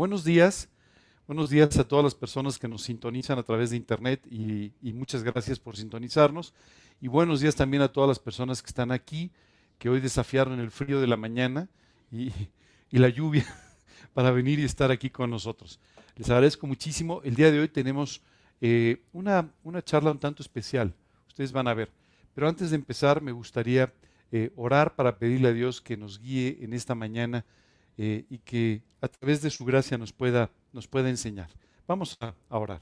Buenos días, buenos días a todas las personas que nos sintonizan a través de internet y, muchas gracias por sintonizarnos. Y buenos días también a todas las personas que están aquí, que hoy desafiaron el frío de la mañana y, la lluvia para venir y estar aquí con nosotros. Les agradezco muchísimo. El día de hoy tenemos eh, una, charla un tanto especial. Ustedes van a ver. Pero antes de empezar, me gustaría eh, orar para pedirle a Dios que nos guíe en esta mañana eh, y que a través de su gracia nos pueda, nos pueda enseñar. Vamos a, a orar.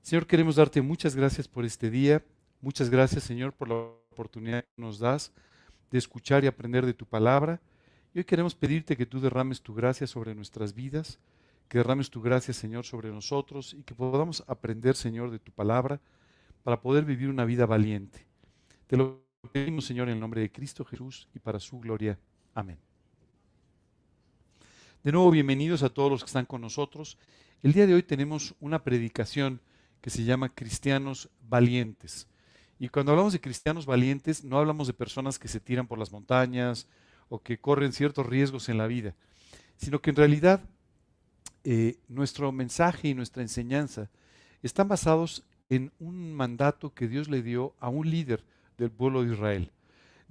Señor, queremos darte muchas gracias por este día. Muchas gracias, Señor, por la oportunidad que nos das de escuchar y aprender de tu palabra. Y hoy queremos pedirte que tú derrames tu gracia sobre nuestras vidas, que derrames tu gracia, Señor, sobre nosotros y que podamos aprender, Señor, de tu palabra para poder vivir una vida valiente. Te lo pedimos, Señor, en el nombre de Cristo Jesús y para su gloria. Amén. De nuevo, bienvenidos a todos los que están con nosotros. El día de hoy tenemos una predicación que se llama Cristianos Valientes. Y cuando hablamos de cristianos valientes, no hablamos de personas que se tiran por las montañas o que corren ciertos riesgos en la vida, sino que en realidad eh, nuestro mensaje y nuestra enseñanza están basados en un mandato que Dios le dio a un líder del pueblo de Israel.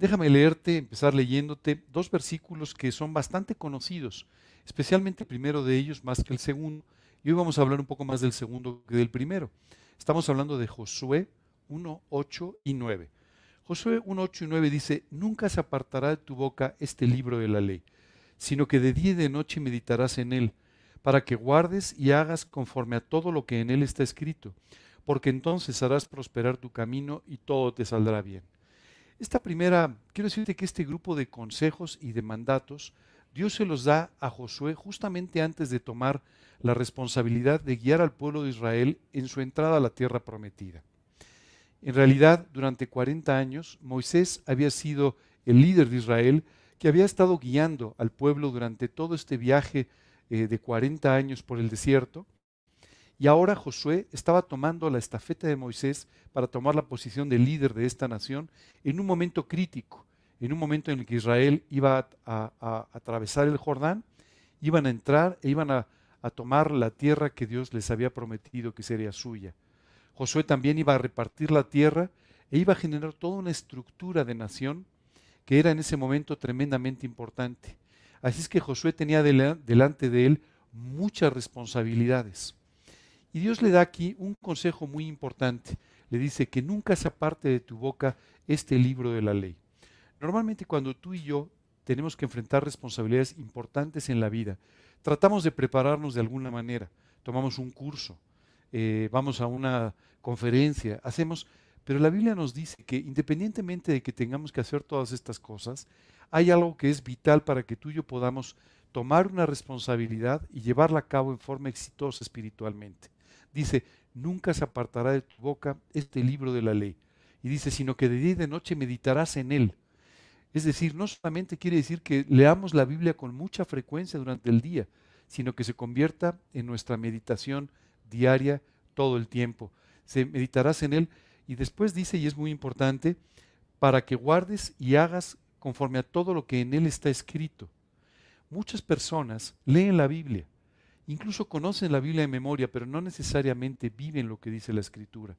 Déjame leerte, empezar leyéndote dos versículos que son bastante conocidos, especialmente el primero de ellos más que el segundo. Y hoy vamos a hablar un poco más del segundo que del primero. Estamos hablando de Josué 1, 8 y 9. Josué 1, 8 y 9 dice, Nunca se apartará de tu boca este libro de la ley, sino que de día y de noche meditarás en él, para que guardes y hagas conforme a todo lo que en él está escrito porque entonces harás prosperar tu camino y todo te saldrá bien. Esta primera, quiero decirte que este grupo de consejos y de mandatos, Dios se los da a Josué justamente antes de tomar la responsabilidad de guiar al pueblo de Israel en su entrada a la tierra prometida. En realidad, durante 40 años, Moisés había sido el líder de Israel que había estado guiando al pueblo durante todo este viaje eh, de 40 años por el desierto y ahora Josué estaba tomando la estafeta de Moisés para tomar la posición de líder de esta nación en un momento crítico, en un momento en el que Israel iba a, atravesar el Jordán, iban a entrar e iban a, a tomar la tierra que Dios les había prometido que sería suya. Josué también iba a repartir la tierra e iba a generar toda una estructura de nación que era en ese momento tremendamente importante. Así es que Josué tenía delante de él muchas responsabilidades. Y Dios le da aquí un consejo muy importante. Le dice que nunca se aparte de tu boca este libro de la ley. Normalmente cuando tú y yo tenemos que enfrentar responsabilidades importantes en la vida, tratamos de prepararnos de alguna manera. Tomamos un curso, eh, vamos a una conferencia, hacemos... Pero la Biblia nos dice que independientemente de que tengamos que hacer todas estas cosas, hay algo que es vital para que tú y yo podamos tomar una responsabilidad y llevarla a cabo en forma exitosa espiritualmente dice, nunca se apartará de tu boca este libro de la ley. Y dice, sino que de día y de noche meditarás en él. Es decir, no solamente quiere decir que leamos la Biblia con mucha frecuencia durante el día, sino que se convierta en nuestra meditación diaria todo el tiempo. Se meditarás en él y después dice, y es muy importante, para que guardes y hagas conforme a todo lo que en él está escrito. Muchas personas leen la Biblia, Incluso conocen la Biblia de memoria, pero no necesariamente viven lo que dice la Escritura.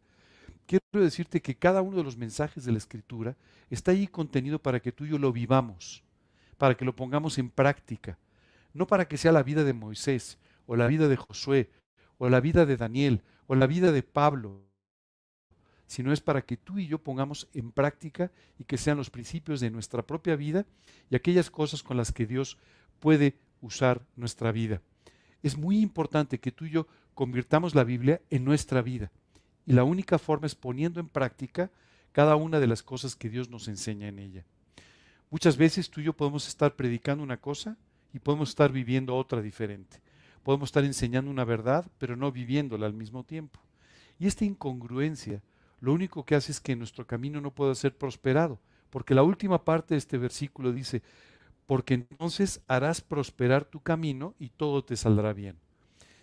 Quiero decirte que cada uno de los mensajes de la Escritura está ahí contenido para que tú y yo lo vivamos, para que lo pongamos en práctica, no para que sea la vida de Moisés, o la vida de Josué, o la vida de Daniel, o la vida de Pablo, sino es para que tú y yo pongamos en práctica y que sean los principios de nuestra propia vida y aquellas cosas con las que Dios puede usar nuestra vida es muy importante que tú y yo convirtamos la Biblia en nuestra vida. Y la única forma es poniendo en práctica cada una de las cosas que Dios nos enseña en ella. Muchas veces tú y yo podemos estar predicando una cosa y podemos estar viviendo otra diferente. Podemos estar enseñando una verdad, pero no viviéndola al mismo tiempo. Y esta incongruencia lo único que hace es que nuestro camino no pueda ser prosperado, porque la última parte de este versículo dice, porque entonces harás prosperar tu camino y todo te saldrá bien.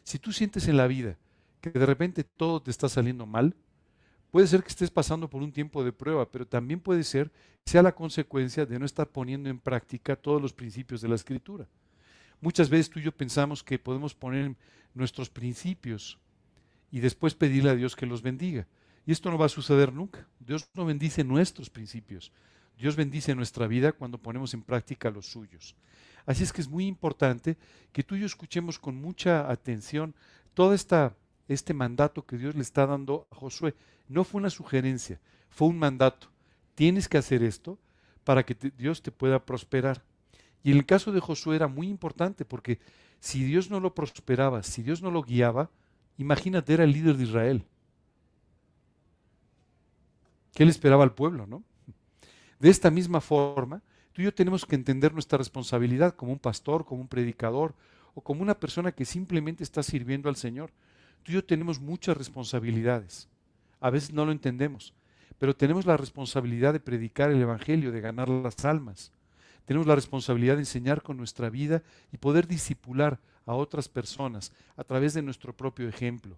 Si tú sientes en la vida que de repente todo te está saliendo mal, puede ser que estés pasando por un tiempo de prueba, pero también puede ser que sea la consecuencia de no estar poniendo en práctica todos los principios de la escritura. Muchas veces tú y yo pensamos que podemos poner nuestros principios y después pedirle a Dios que los bendiga. Y esto no va a suceder nunca. Dios no bendice nuestros principios. Dios bendice nuestra vida cuando ponemos en práctica los suyos. Así es que es muy importante que tú y yo escuchemos con mucha atención todo esta, este mandato que Dios le está dando a Josué. No fue una sugerencia, fue un mandato. Tienes que hacer esto para que Dios te pueda prosperar. Y en el caso de Josué era muy importante porque si Dios no lo prosperaba, si Dios no lo guiaba, imagínate, era el líder de Israel. ¿Qué le esperaba al pueblo, no? De esta misma forma, tú y yo tenemos que entender nuestra responsabilidad como un pastor, como un predicador o como una persona que simplemente está sirviendo al Señor. Tú y yo tenemos muchas responsabilidades. A veces no lo entendemos, pero tenemos la responsabilidad de predicar el Evangelio, de ganar las almas. Tenemos la responsabilidad de enseñar con nuestra vida y poder disipular a otras personas a través de nuestro propio ejemplo.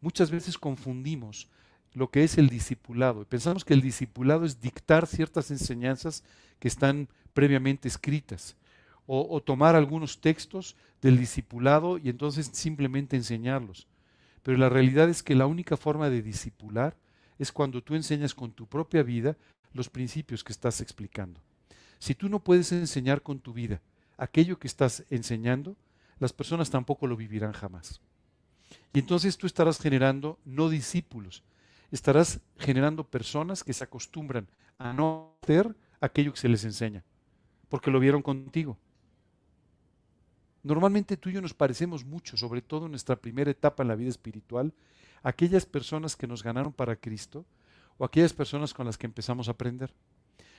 Muchas veces confundimos lo que es el discipulado. Pensamos que el discipulado es dictar ciertas enseñanzas que están previamente escritas, o, tomar algunos textos del discipulado y entonces simplemente enseñarlos. Pero la realidad es que la única forma de discipular es cuando tú enseñas con tu propia vida los principios que estás explicando. Si tú no puedes enseñar con tu vida aquello que estás enseñando, las personas tampoco lo vivirán jamás. Y entonces tú estarás generando no discípulos, estarás generando personas que se acostumbran a no hacer aquello que se les enseña, porque lo vieron contigo. Normalmente tú y yo nos parecemos mucho, sobre todo en nuestra primera etapa en la vida espiritual, aquellas personas que nos ganaron para Cristo o aquellas personas con las que empezamos a aprender.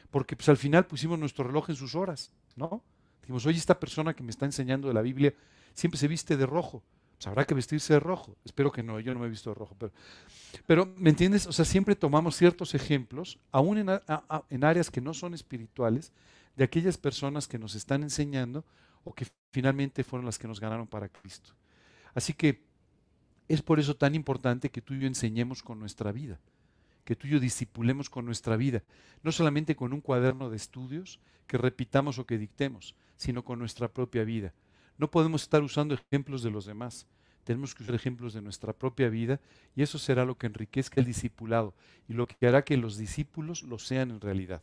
Porque pues al final pusimos nuestro reloj en sus horas, ¿no? Dijimos, oye, esta persona que me está enseñando de la Biblia siempre se viste de rojo. Pues habrá que vestirse de rojo. Espero que no, yo no me he visto de rojo. Pero, pero ¿me entiendes? O sea, siempre tomamos ciertos ejemplos, aún en, en áreas que no son espirituales, de aquellas personas que nos están enseñando o que finalmente fueron las que nos ganaron para Cristo. Así que es por eso tan importante que tú y yo enseñemos con nuestra vida, que tú y yo disipulemos con nuestra vida, no solamente con un cuaderno de estudios que repitamos o que dictemos, sino con nuestra propia vida. No podemos estar usando ejemplos de los demás. Tenemos que usar ejemplos de nuestra propia vida y eso será lo que enriquezca el discipulado y lo que hará que los discípulos lo sean en realidad.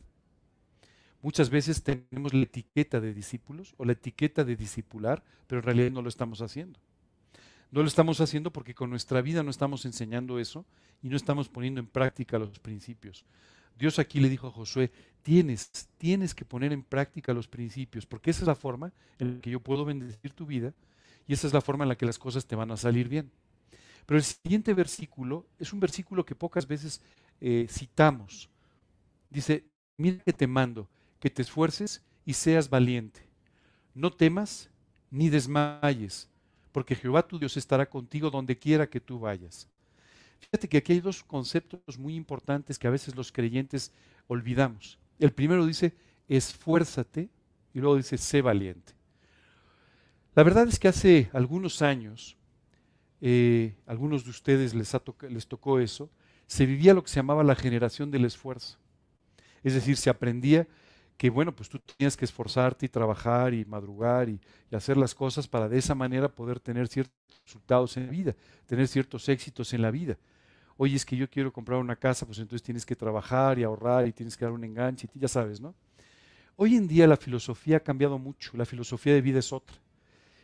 Muchas veces tenemos la etiqueta de discípulos o la etiqueta de discipular, pero en realidad no lo estamos haciendo. No lo estamos haciendo porque con nuestra vida no estamos enseñando eso y no estamos poniendo en práctica los principios. Dios aquí le dijo a Josué, tienes, tienes que poner en práctica los principios, porque esa es la forma en la que yo puedo bendecir tu vida y esa es la forma en la que las cosas te van a salir bien. Pero el siguiente versículo es un versículo que pocas veces eh, citamos. Dice, mira que te mando, que te esfuerces y seas valiente. No temas ni desmayes, porque Jehová tu Dios estará contigo donde quiera que tú vayas. Fíjate que aquí hay dos conceptos muy importantes que a veces los creyentes olvidamos. El primero dice, esfuérzate, y luego dice, sé valiente. La verdad es que hace algunos años, eh, algunos de ustedes les, les tocó eso, se vivía lo que se llamaba la generación del esfuerzo. Es decir, se aprendía que bueno, pues tú tenías que esforzarte y trabajar y madrugar y, hacer las cosas para de esa manera poder tener ciertos resultados en vida, tener ciertos éxitos en la vida. Oye, es que yo quiero comprar una casa, pues entonces tienes que trabajar y ahorrar y tienes que dar un enganche, y ya sabes, ¿no? Hoy en día la filosofía ha cambiado mucho, la filosofía de vida es otra.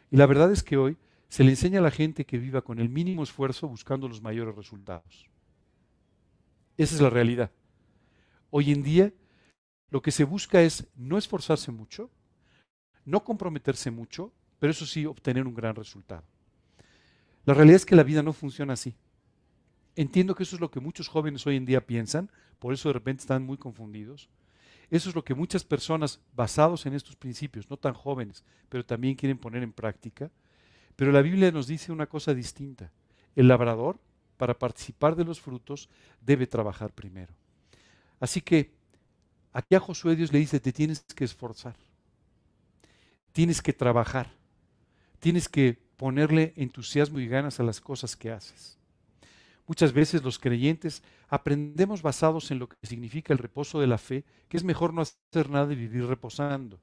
Y la verdad es que hoy se le enseña a la gente que viva con el mínimo esfuerzo buscando los mayores resultados. Esa es la realidad. Hoy en día lo que se busca es no esforzarse mucho, no comprometerse mucho, pero eso sí, obtener un gran resultado. La realidad es que la vida no funciona así. Entiendo que eso es lo que muchos jóvenes hoy en día piensan, por eso de repente están muy confundidos. Eso es lo que muchas personas basados en estos principios, no tan jóvenes, pero también quieren poner en práctica. Pero la Biblia nos dice una cosa distinta. El labrador, para participar de los frutos, debe trabajar primero. Así que Aquí a Josué Dios le dice, te tienes que esforzar, tienes que trabajar, tienes que ponerle entusiasmo y ganas a las cosas que haces. Muchas veces los creyentes aprendemos basados en lo que significa el reposo de la fe, que es mejor no hacer nada y vivir reposando.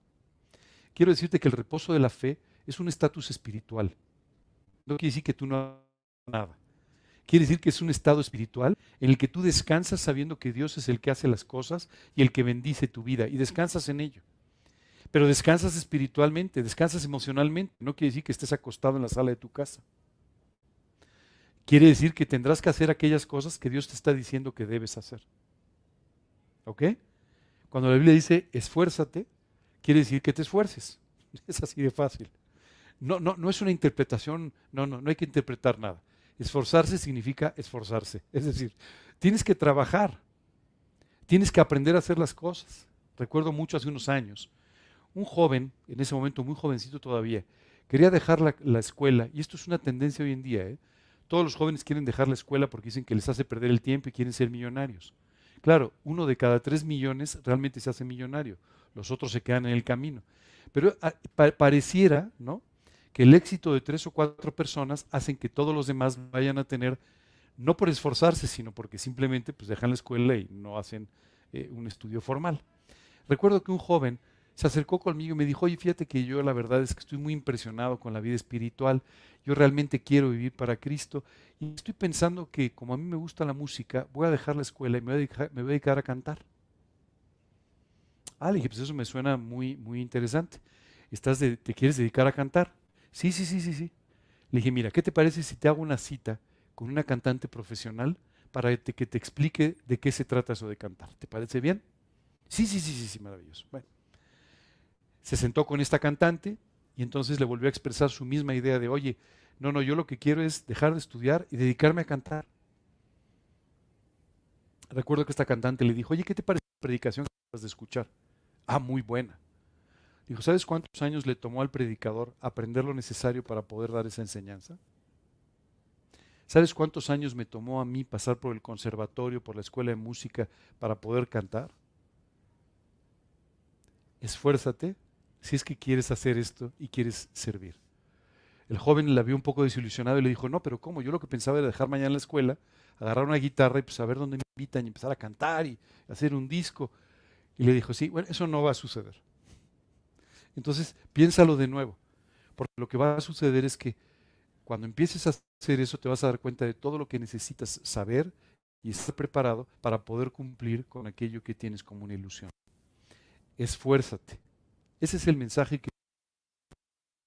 Quiero decirte que el reposo de la fe es un estatus espiritual. No quiere decir que tú no hagas nada. Quiere decir que es un estado espiritual en el que tú descansas sabiendo que Dios es el que hace las cosas y el que bendice tu vida y descansas en ello. Pero descansas espiritualmente, descansas emocionalmente. No quiere decir que estés acostado en la sala de tu casa. Quiere decir que tendrás que hacer aquellas cosas que Dios te está diciendo que debes hacer. ¿Ok? Cuando la Biblia dice esfuérzate, quiere decir que te esfuerces. Es así de fácil. No, no, no es una interpretación, no, no, no hay que interpretar nada. Esforzarse significa esforzarse. Es decir, tienes que trabajar, tienes que aprender a hacer las cosas. Recuerdo mucho hace unos años, un joven, en ese momento muy jovencito todavía, quería dejar la, escuela, y esto es una tendencia hoy en día, ¿eh? todos los jóvenes quieren dejar la escuela porque dicen que les hace perder el tiempo y quieren ser millonarios. Claro, uno de cada tres millones realmente se hace millonario, los otros se quedan en el camino. Pero ah, pareciera, ¿no? Que el éxito de tres o cuatro personas hacen que todos los demás vayan a tener, no por esforzarse, sino porque simplemente pues, dejan la escuela y no hacen eh, un estudio formal. Recuerdo que un joven se acercó conmigo y me dijo, oye, fíjate que yo la verdad es que estoy muy impresionado con la vida espiritual, yo realmente quiero vivir para Cristo y estoy pensando que como a mí me gusta la música, voy a dejar la escuela y me voy a dedicar, a, cantar. Ah, le dije, pues eso me suena muy, muy interesante. ¿Estás ¿Te quieres dedicar a cantar? Sí, sí, sí, sí, sí. Le dije, mira, ¿qué te parece si te hago una cita con una cantante profesional para que te explique de qué se trata eso de cantar? ¿Te parece bien? Sí, sí, sí, sí, sí, maravilloso. Bueno, se sentó con esta cantante y entonces le volvió a expresar su misma idea de, oye, no, no, yo lo que quiero es dejar de estudiar y dedicarme a cantar. Recuerdo que esta cantante le dijo, oye, ¿qué te parece la predicación que acabas de escuchar? Ah, muy buena. Dijo, ¿sabes cuántos años le tomó al predicador aprender lo necesario para poder dar esa enseñanza? ¿Sabes cuántos años me tomó a mí pasar por el conservatorio, por la escuela de música para poder cantar? Esfuérzate si es que quieres hacer esto y quieres servir. El joven la vio un poco desilusionado y le dijo, no, pero ¿cómo? Yo lo que pensaba era dejar mañana la escuela, agarrar una guitarra y pues a ver dónde me invitan y empezar a cantar y hacer un disco. Y le dijo, sí, bueno, eso no va a suceder. Entonces, piénsalo de nuevo, porque lo que va a suceder es que cuando empieces a hacer eso te vas a dar cuenta de todo lo que necesitas saber y estar preparado para poder cumplir con aquello que tienes como una ilusión. Esfuérzate. Ese es el mensaje que...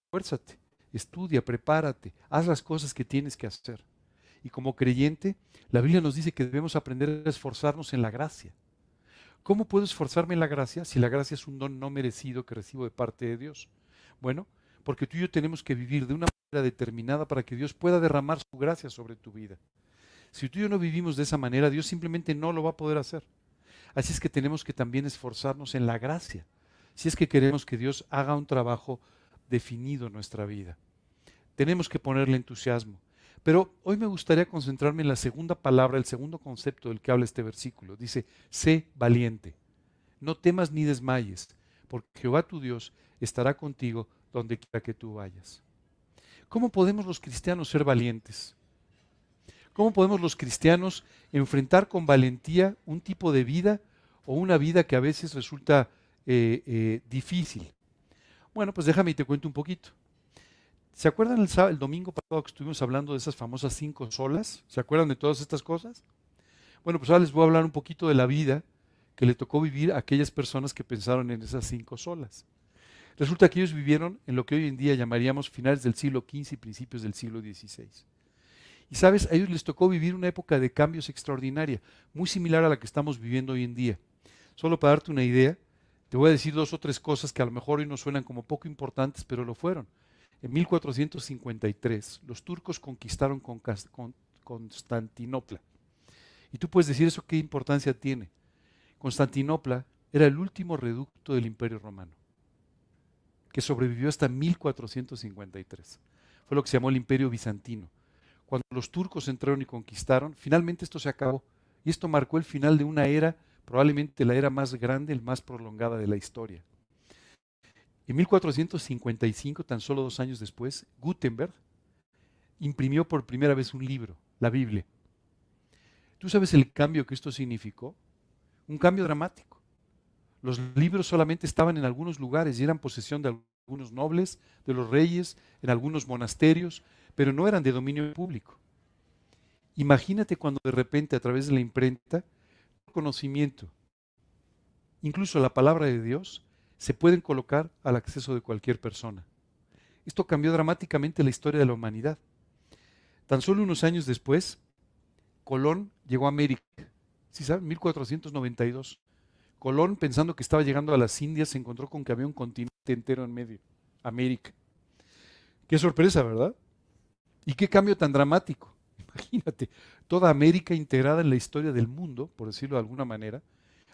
Esfuérzate, estudia, prepárate, haz las cosas que tienes que hacer. Y como creyente, la Biblia nos dice que debemos aprender a esforzarnos en la gracia. ¿Cómo puedo esforzarme en la gracia si la gracia es un don no merecido que recibo de parte de Dios? Bueno, porque tú y yo tenemos que vivir de una manera determinada para que Dios pueda derramar su gracia sobre tu vida. Si tú y yo no vivimos de esa manera, Dios simplemente no lo va a poder hacer. Así es que tenemos que también esforzarnos en la gracia, si es que queremos que Dios haga un trabajo definido en nuestra vida. Tenemos que ponerle entusiasmo. Pero hoy me gustaría concentrarme en la segunda palabra, el segundo concepto del que habla este versículo. Dice, sé valiente. No temas ni desmayes, porque Jehová tu Dios estará contigo donde quiera que tú vayas. ¿Cómo podemos los cristianos ser valientes? ¿Cómo podemos los cristianos enfrentar con valentía un tipo de vida o una vida que a veces resulta eh, eh, difícil? Bueno, pues déjame y te cuento un poquito. ¿Se acuerdan el, el, domingo pasado que estuvimos hablando de esas famosas cinco solas? ¿Se acuerdan de todas estas cosas? Bueno, pues ahora les voy a hablar un poquito de la vida que le tocó vivir a aquellas personas que pensaron en esas cinco solas. Resulta que ellos vivieron en lo que hoy en día llamaríamos finales del siglo XV y principios del siglo XVI. Y sabes, a ellos les tocó vivir una época de cambios extraordinaria, muy similar a la que estamos viviendo hoy en día. Solo para darte una idea, te voy a decir dos o tres cosas que a lo mejor hoy nos suenan como poco importantes, pero lo fueron. En 1453 los turcos conquistaron con Constantinopla. Y tú puedes decir eso qué importancia tiene. Constantinopla era el último reducto del Imperio Romano, que sobrevivió hasta 1453. Fue lo que se llamó el Imperio Bizantino. Cuando los turcos entraron y conquistaron, finalmente esto se acabó. Y esto marcó el final de una era, probablemente la era más grande, el más prolongada de la historia. En 1455, tan solo dos años después, Gutenberg imprimió por primera vez un libro, la Biblia. ¿Tú sabes el cambio que esto significó? Un cambio dramático. Los libros solamente estaban en algunos lugares y eran posesión de algunos nobles, de los reyes, en algunos monasterios, pero no eran de dominio público. Imagínate cuando de repente a través de la imprenta, conocimiento, incluso la palabra de Dios, se pueden colocar al acceso de cualquier persona. Esto cambió dramáticamente la historia de la humanidad. Tan solo unos años después, Colón llegó a América. ¿Sí saben? 1492. Colón, pensando que estaba llegando a las Indias, se encontró con que había un continente entero en medio, América. Qué sorpresa, ¿verdad? Y qué cambio tan dramático. Imagínate, toda América integrada en la historia del mundo, por decirlo de alguna manera,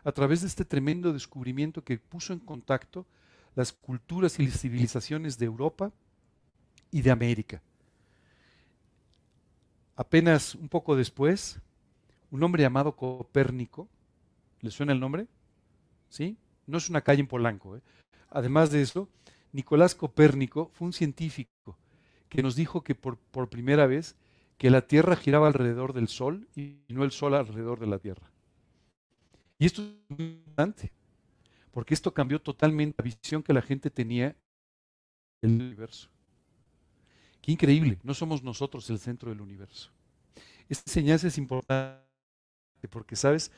a través de este tremendo descubrimiento que puso en contacto las culturas y las civilizaciones de Europa y de América. Apenas un poco después, un hombre llamado Copérnico, ¿le suena el nombre? ¿Sí? No es una calle en Polanco. ¿eh? Además de eso, Nicolás Copérnico fue un científico que nos dijo que por, por primera vez que la Tierra giraba alrededor del Sol y no el Sol alrededor de la Tierra. Y esto es importante, porque esto cambió totalmente la visión que la gente tenía del universo. Qué increíble, no somos nosotros el centro del universo. Esta enseñanza es importante porque, ¿sabes?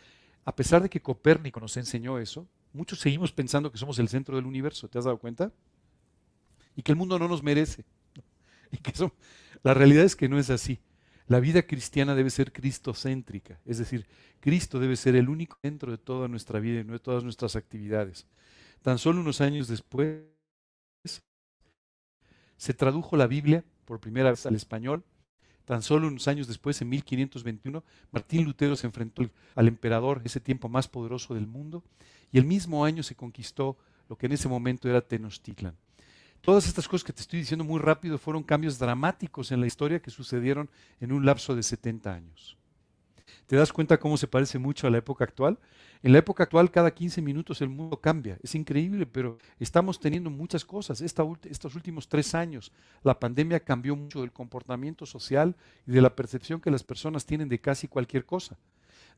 A pesar de que Copérnico nos enseñó eso, muchos seguimos pensando que somos el centro del universo, ¿te has dado cuenta? Y que el mundo no nos merece. Y que la realidad es que no es así. La vida cristiana debe ser cristocéntrica, es decir, Cristo debe ser el único centro de toda nuestra vida y de todas nuestras actividades. Tan solo unos años después se tradujo la Biblia por primera vez al español. Tan solo unos años después, en 1521, Martín Lutero se enfrentó al emperador, ese tiempo más poderoso del mundo, y el mismo año se conquistó lo que en ese momento era Tenochtitlan. Todas estas cosas que te estoy diciendo muy rápido fueron cambios dramáticos en la historia que sucedieron en un lapso de 70 años. ¿Te das cuenta cómo se parece mucho a la época actual? En la época actual cada 15 minutos el mundo cambia. Es increíble, pero estamos teniendo muchas cosas. estos últimos tres años la pandemia cambió mucho del comportamiento social y de la percepción que las personas tienen de casi cualquier cosa.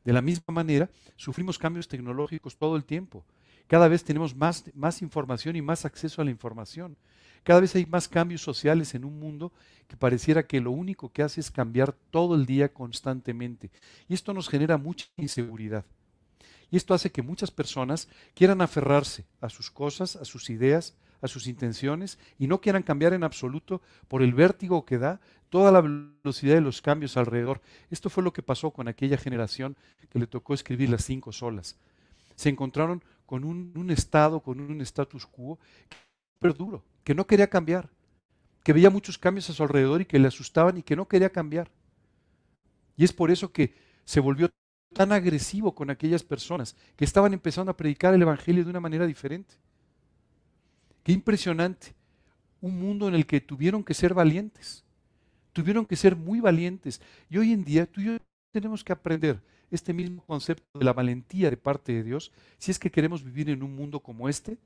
De la misma manera, sufrimos cambios tecnológicos todo el tiempo. Cada vez tenemos más, más información y más acceso a la información. Cada vez hay más cambios sociales en un mundo que pareciera que lo único que hace es cambiar todo el día constantemente. Y esto nos genera mucha inseguridad. Y esto hace que muchas personas quieran aferrarse a sus cosas, a sus ideas, a sus intenciones y no quieran cambiar en absoluto por el vértigo que da toda la velocidad de los cambios alrededor. Esto fue lo que pasó con aquella generación que le tocó escribir las cinco solas. Se encontraron con un, estado, con un status quo, pero duro, que no quería cambiar, que veía muchos cambios a su alrededor y que le asustaban y que no quería cambiar. Y es por eso que se volvió tan agresivo con aquellas personas que estaban empezando a predicar el Evangelio de una manera diferente. Qué impresionante. Un mundo en el que tuvieron que ser valientes. Tuvieron que ser muy valientes. Y hoy en día tú y yo tenemos que aprender este mismo concepto de la valentía de parte de Dios si es que queremos vivir en un mundo como este,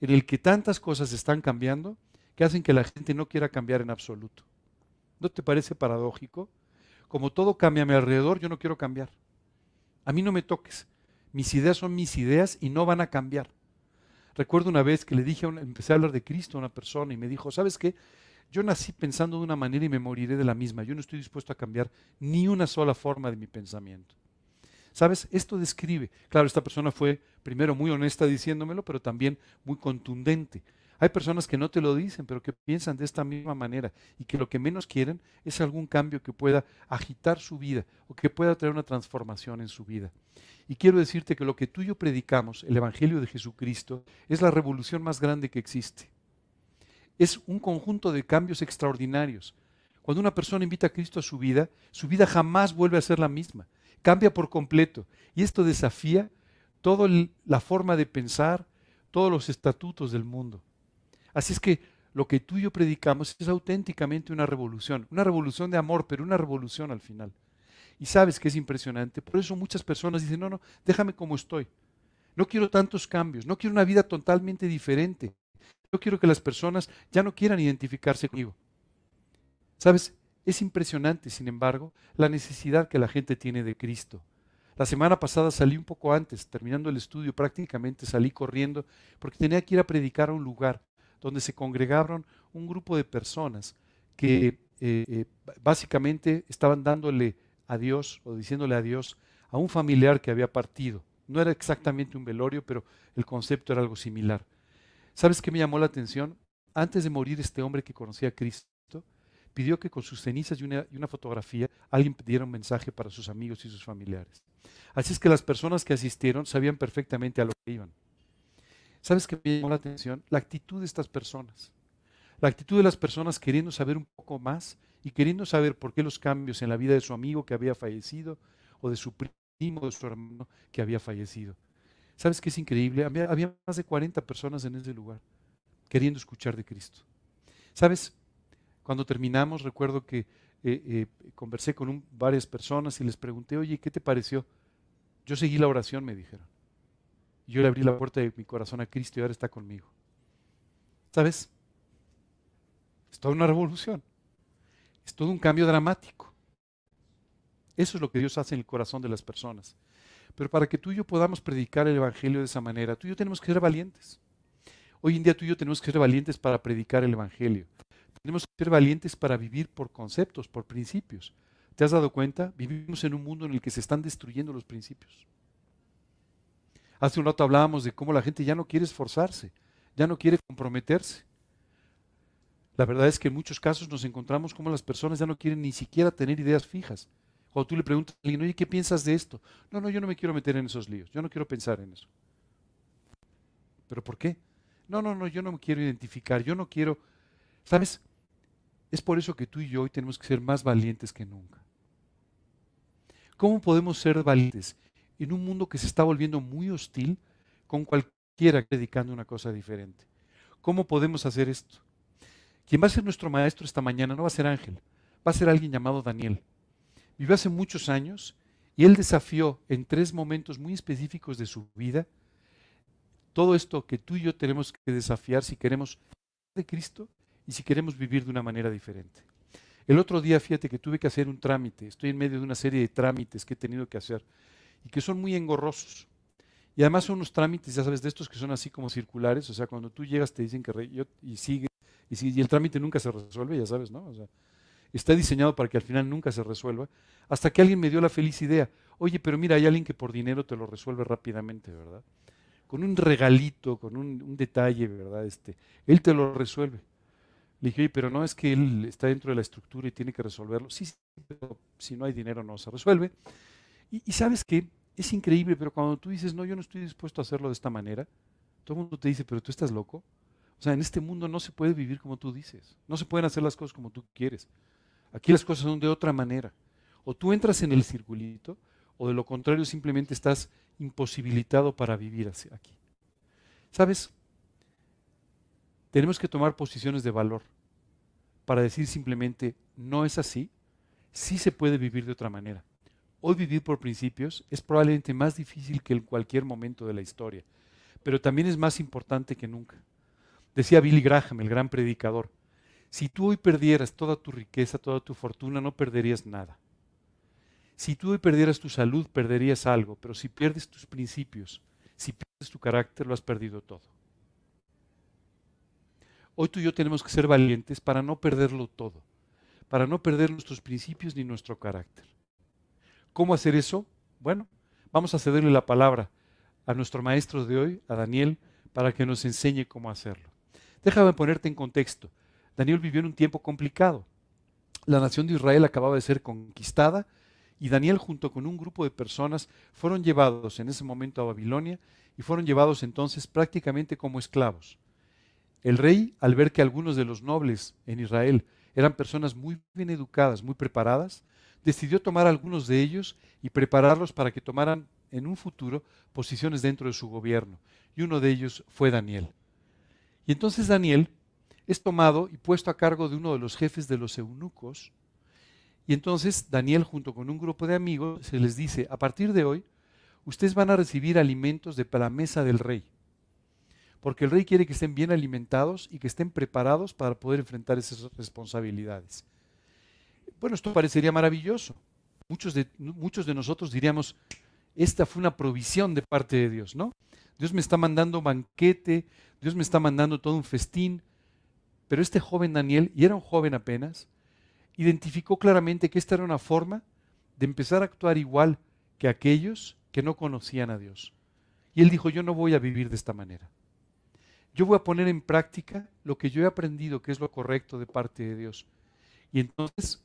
en el que tantas cosas están cambiando que hacen que la gente no quiera cambiar en absoluto. ¿No te parece paradójico? Como todo cambia a mi alrededor, yo no quiero cambiar. A mí no me toques. Mis ideas son mis ideas y no van a cambiar. Recuerdo una vez que le dije, empecé a hablar de Cristo a una persona y me dijo, ¿sabes qué? Yo nací pensando de una manera y me moriré de la misma. Yo no estoy dispuesto a cambiar ni una sola forma de mi pensamiento. ¿Sabes? Esto describe, claro, esta persona fue primero muy honesta diciéndomelo, pero también muy contundente. Hay personas que no te lo dicen, pero que piensan de esta misma manera y que lo que menos quieren es algún cambio que pueda agitar su vida o que pueda traer una transformación en su vida. Y quiero decirte que lo que tú y yo predicamos, el Evangelio de Jesucristo, es la revolución más grande que existe. Es un conjunto de cambios extraordinarios. Cuando una persona invita a Cristo a su vida, su vida jamás vuelve a ser la misma cambia por completo. Y esto desafía toda la forma de pensar, todos los estatutos del mundo. Así es que lo que tú y yo predicamos es auténticamente una revolución, una revolución de amor, pero una revolución al final. Y sabes que es impresionante. Por eso muchas personas dicen, no, no, déjame como estoy. No quiero tantos cambios, no quiero una vida totalmente diferente. Yo quiero que las personas ya no quieran identificarse conmigo. ¿Sabes? Es impresionante, sin embargo, la necesidad que la gente tiene de Cristo. La semana pasada salí un poco antes, terminando el estudio, prácticamente salí corriendo porque tenía que ir a predicar a un lugar donde se congregaron un grupo de personas que eh, eh, básicamente estaban dándole a Dios o diciéndole a Dios a un familiar que había partido. No era exactamente un velorio, pero el concepto era algo similar. ¿Sabes qué me llamó la atención? Antes de morir este hombre que conocía a Cristo, pidió que con sus cenizas y una, fotografía alguien diera un mensaje para sus amigos y sus familiares. Así es que las personas que asistieron sabían perfectamente a lo que iban. ¿Sabes qué me llamó la atención? La actitud de estas personas. La actitud de las personas queriendo saber un poco más y queriendo saber por qué los cambios en la vida de su amigo que había fallecido o de su primo o de su hermano que había fallecido. ¿Sabes qué es increíble? Había, había, más de 40 personas en ese lugar queriendo escuchar de Cristo. ¿Sabes? Cuando terminamos, recuerdo que eh, eh, conversé con varias personas y les pregunté, oye, ¿qué te pareció? Yo seguí la oración, me dijeron. Yo le abrí la puerta de mi corazón a Cristo y ahora está conmigo. ¿Sabes? Es toda una revolución. Es todo un cambio dramático. Eso es lo que Dios hace en el corazón de las personas. Pero para que tú y yo podamos predicar el Evangelio de esa manera, tú y yo tenemos que ser valientes. Hoy en día tú y yo tenemos que ser valientes para predicar el Evangelio. Tenemos que ser valientes para vivir por conceptos, por principios. ¿Te has dado cuenta? Vivimos en un mundo en el que se están destruyendo los principios. Hace un rato hablábamos de cómo la gente ya no quiere esforzarse, ya no quiere comprometerse. La verdad es que en muchos casos nos encontramos como las personas ya no quieren ni siquiera tener ideas fijas. Cuando tú le preguntas a alguien, oye, ¿qué piensas de esto? No, no, yo no me quiero meter en esos líos, yo no quiero pensar en eso. ¿Pero por qué? No, no, no, yo no me quiero identificar, yo no quiero... ¿Sabes? Es por eso que tú y yo hoy tenemos que ser más valientes que nunca. ¿Cómo podemos ser valientes en un mundo que se está volviendo muy hostil con cualquiera predicando una cosa diferente? ¿Cómo podemos hacer esto? Quien va a ser nuestro maestro esta mañana no va a ser Ángel, va a ser alguien llamado Daniel. Vivió hace muchos años y él desafió en tres momentos muy específicos de su vida todo esto que tú y yo tenemos que desafiar si queremos de Cristo y si queremos vivir de una manera diferente. El otro día, fíjate que tuve que hacer un trámite, estoy en medio de una serie de trámites que he tenido que hacer y que son muy engorrosos. Y además son unos trámites, ya sabes, de estos que son así como circulares, o sea, cuando tú llegas te dicen que y sigue y, el trámite nunca se resuelve, ya sabes, ¿no? Está diseñado para que al final nunca se resuelva, hasta que alguien me dio la feliz idea, oye, pero mira, hay alguien que por dinero te lo resuelve rápidamente, ¿verdad? Con un regalito, con un, detalle, ¿verdad? Este, él te lo resuelve. Le dije, pero no es que él está dentro de la estructura y tiene que resolverlo. Sí, sí pero si no hay dinero no se resuelve. Y, y sabes qué, es increíble, pero cuando tú dices, no, yo no estoy dispuesto a hacerlo de esta manera, todo el mundo te dice, pero tú estás loco. O sea, en este mundo no se puede vivir como tú dices. No se pueden hacer las cosas como tú quieres. Aquí las cosas son de otra manera. O tú entras en el circulito, o de lo contrario simplemente estás imposibilitado para vivir aquí. ¿Sabes? Tenemos que tomar posiciones de valor para decir simplemente, no es así, sí se puede vivir de otra manera. Hoy vivir por principios es probablemente más difícil que en cualquier momento de la historia, pero también es más importante que nunca. Decía Billy Graham, el gran predicador, si tú hoy perdieras toda tu riqueza, toda tu fortuna, no perderías nada. Si tú hoy perdieras tu salud, perderías algo, pero si pierdes tus principios, si pierdes tu carácter, lo has perdido todo. Hoy tú y yo tenemos que ser valientes para no perderlo todo, para no perder nuestros principios ni nuestro carácter. ¿Cómo hacer eso? Bueno, vamos a cederle la palabra a nuestro maestro de hoy, a Daniel, para que nos enseñe cómo hacerlo. Déjame ponerte en contexto. Daniel vivió en un tiempo complicado. La nación de Israel acababa de ser conquistada y Daniel junto con un grupo de personas fueron llevados en ese momento a Babilonia y fueron llevados entonces prácticamente como esclavos. El rey, al ver que algunos de los nobles en Israel eran personas muy bien educadas, muy preparadas, decidió tomar a algunos de ellos y prepararlos para que tomaran en un futuro posiciones dentro de su gobierno. Y uno de ellos fue Daniel. Y entonces Daniel es tomado y puesto a cargo de uno de los jefes de los eunucos. Y entonces Daniel junto con un grupo de amigos se les dice, a partir de hoy, ustedes van a recibir alimentos de la mesa del rey. Porque el rey quiere que estén bien alimentados y que estén preparados para poder enfrentar esas responsabilidades. Bueno, esto parecería maravilloso. Muchos de, muchos de nosotros diríamos, esta fue una provisión de parte de Dios, ¿no? Dios me está mandando banquete, Dios me está mandando todo un festín. Pero este joven Daniel, y era un joven apenas, identificó claramente que esta era una forma de empezar a actuar igual que aquellos que no conocían a Dios. Y él dijo, yo no voy a vivir de esta manera. Yo voy a poner en práctica lo que yo he aprendido que es lo correcto de parte de Dios. Y entonces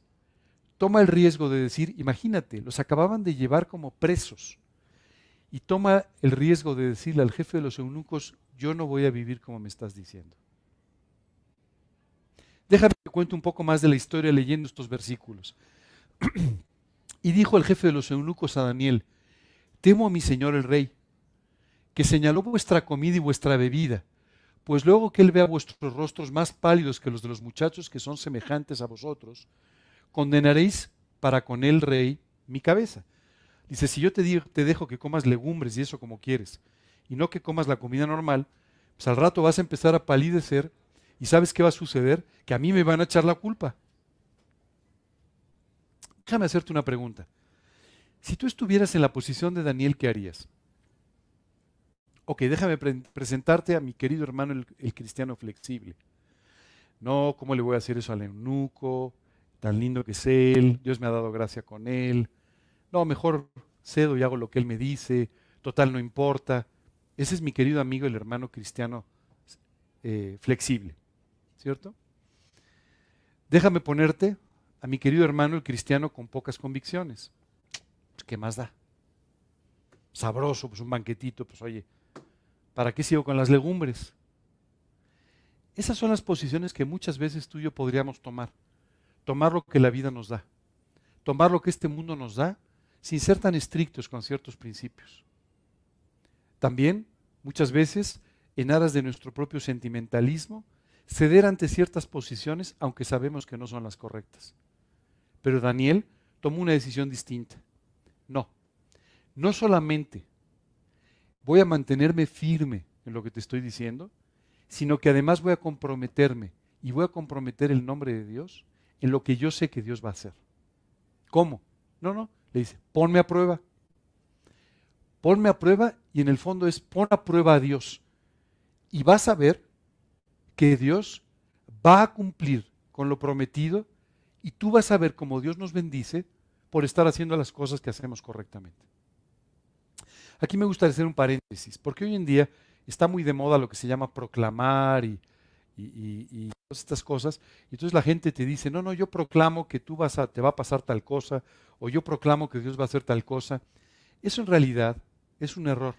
toma el riesgo de decir, imagínate, los acababan de llevar como presos. Y toma el riesgo de decirle al jefe de los eunucos, yo no voy a vivir como me estás diciendo. Déjame que cuente un poco más de la historia leyendo estos versículos. y dijo el jefe de los eunucos a Daniel, temo a mi señor el rey, que señaló vuestra comida y vuestra bebida, pues luego que él vea vuestros rostros más pálidos que los de los muchachos que son semejantes a vosotros, condenaréis para con el rey mi cabeza. Dice, si yo te, te dejo que comas legumbres y eso como quieres, y no que comas la comida normal, pues al rato vas a empezar a palidecer ¿Y sabes qué va a suceder? Que a mí me van a echar la culpa. Déjame hacerte una pregunta. Si tú estuvieras en la posición de Daniel, ¿qué harías? Ok, déjame presentarte a mi querido hermano el, cristiano flexible. No, ¿cómo le voy a hacer eso al eunuco? Tan lindo que es él, Dios me ha dado gracia con él. No, mejor cedo y hago lo que él me dice, total no importa. Ese es mi querido amigo el hermano cristiano eh, flexible. ¿cierto? Déjame ponerte a mi querido hermano el cristiano con pocas convicciones. Pues, ¿Qué más da? Sabroso, pues un banquetito, pues oye, ¿para qué sigo con las legumbres? Esas son las posiciones que muchas veces tú y yo podríamos tomar. Tomar lo que la vida nos da. Tomar lo que este mundo nos da sin ser tan estrictos con ciertos principios. También, muchas veces, en aras de nuestro propio sentimentalismo, ceder ante ciertas posiciones, aunque sabemos que no son las correctas. Pero Daniel tomó una decisión distinta. No, no solamente voy a mantenerme firme en lo que te estoy diciendo, sino que además voy a comprometerme y voy a comprometer el nombre de Dios en lo que yo sé que Dios va a hacer. ¿Cómo? No, no, le dice, ponme a prueba. Ponme a prueba y en el fondo es pon a prueba a Dios. Y vas a ver que Dios va a cumplir con lo prometido y tú vas a ver cómo Dios nos bendice por estar haciendo las cosas que hacemos correctamente. Aquí me gustaría hacer un paréntesis, porque hoy en día está muy de moda lo que se llama proclamar y, todas estas cosas. Y entonces la gente te dice, no, no, yo proclamo que tú vas a, te va a pasar tal cosa, o yo proclamo que Dios va a hacer tal cosa. Eso en realidad es un error.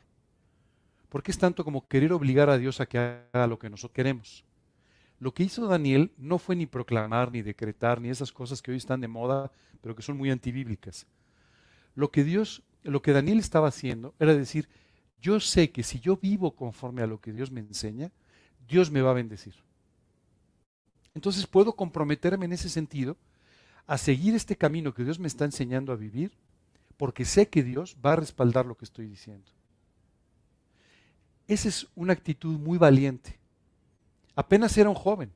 Porque es tanto como querer obligar a Dios a que haga lo que nosotros queremos. Lo que hizo Daniel no fue ni proclamar, ni decretar, ni esas cosas que hoy están de moda, pero que son muy antibíblicas. Lo que Dios, lo que Daniel estaba haciendo era decir, yo sé que si yo vivo conforme a lo que Dios me enseña, Dios me va a bendecir. Entonces puedo comprometerme en ese sentido a seguir este camino que Dios me está enseñando a vivir, porque sé que Dios va a respaldar lo que estoy diciendo. Esa es una actitud muy valiente. Apenas era un joven,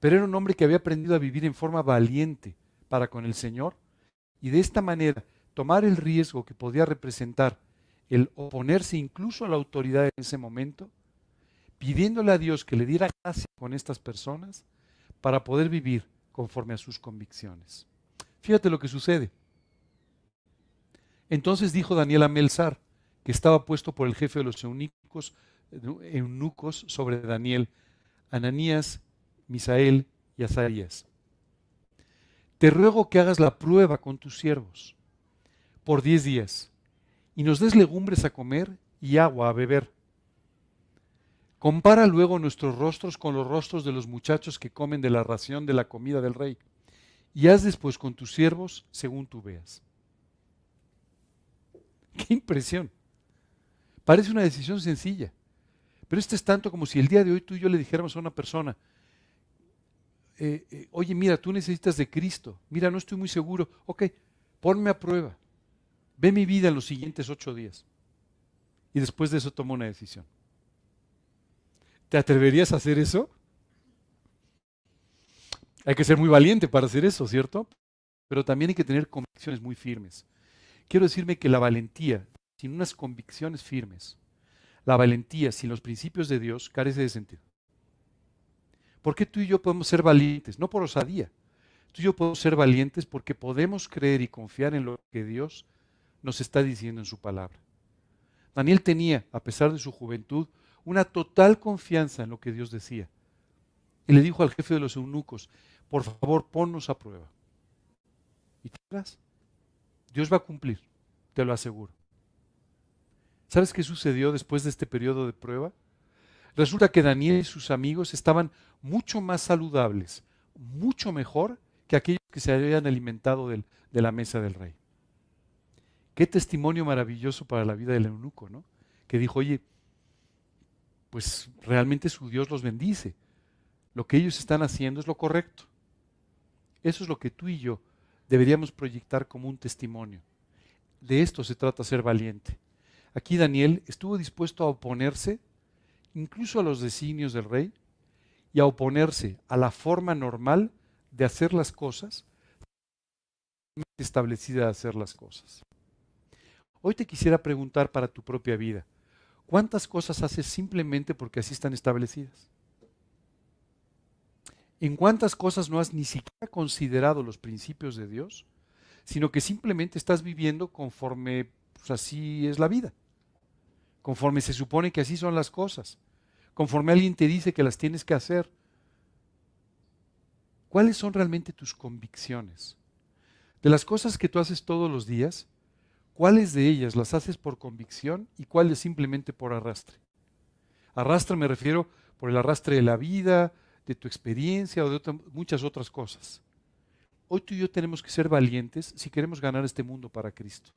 pero era un hombre que había aprendido a vivir en forma valiente para con el Señor y de esta manera tomar el riesgo que podía representar el oponerse incluso a la autoridad en ese momento, pidiéndole a Dios que le diera gracia con estas personas para poder vivir conforme a sus convicciones. Fíjate lo que sucede. Entonces dijo Daniel a Melzar, que estaba puesto por el jefe de los eunucos, eunucos sobre Daniel, Ananías, Misael y Azarías. Te ruego que hagas la prueba con tus siervos por diez días y nos des legumbres a comer y agua a beber. Compara luego nuestros rostros con los rostros de los muchachos que comen de la ración de la comida del rey y haz después con tus siervos según tú veas. ¡Qué impresión! Parece una decisión sencilla. Pero esto es tanto como si el día de hoy tú y yo le dijéramos a una persona, eh, eh, oye, mira, tú necesitas de Cristo, mira, no estoy muy seguro, ok, ponme a prueba, ve mi vida en los siguientes ocho días. Y después de eso toma una decisión. ¿Te atreverías a hacer eso? Hay que ser muy valiente para hacer eso, ¿cierto? Pero también hay que tener convicciones muy firmes. Quiero decirme que la valentía, sin unas convicciones firmes, la valentía sin los principios de Dios carece de sentido. ¿Por qué tú y yo podemos ser valientes? No por osadía. Tú y yo podemos ser valientes porque podemos creer y confiar en lo que Dios nos está diciendo en su palabra. Daniel tenía, a pesar de su juventud, una total confianza en lo que Dios decía. Y le dijo al jefe de los eunucos, por favor, ponnos a prueba. Y te verás, Dios va a cumplir, te lo aseguro. ¿Sabes qué sucedió después de este periodo de prueba? Resulta que Daniel y sus amigos estaban mucho más saludables, mucho mejor que aquellos que se habían alimentado de la mesa del rey. Qué testimonio maravilloso para la vida del eunuco, ¿no? Que dijo, oye, pues realmente su Dios los bendice. Lo que ellos están haciendo es lo correcto. Eso es lo que tú y yo deberíamos proyectar como un testimonio. De esto se trata ser valiente. Aquí Daniel estuvo dispuesto a oponerse incluso a los designios del rey y a oponerse a la forma normal de hacer las cosas, establecida de hacer las cosas. Hoy te quisiera preguntar para tu propia vida, ¿cuántas cosas haces simplemente porque así están establecidas? ¿En cuántas cosas no has ni siquiera considerado los principios de Dios, sino que simplemente estás viviendo conforme pues, así es la vida? Conforme se supone que así son las cosas, conforme alguien te dice que las tienes que hacer. ¿Cuáles son realmente tus convicciones? De las cosas que tú haces todos los días, ¿cuáles de ellas las haces por convicción y cuáles simplemente por arrastre? Arrastre me refiero por el arrastre de la vida, de tu experiencia o de muchas otras cosas. Hoy tú y yo tenemos que ser valientes si queremos ganar este mundo para Cristo.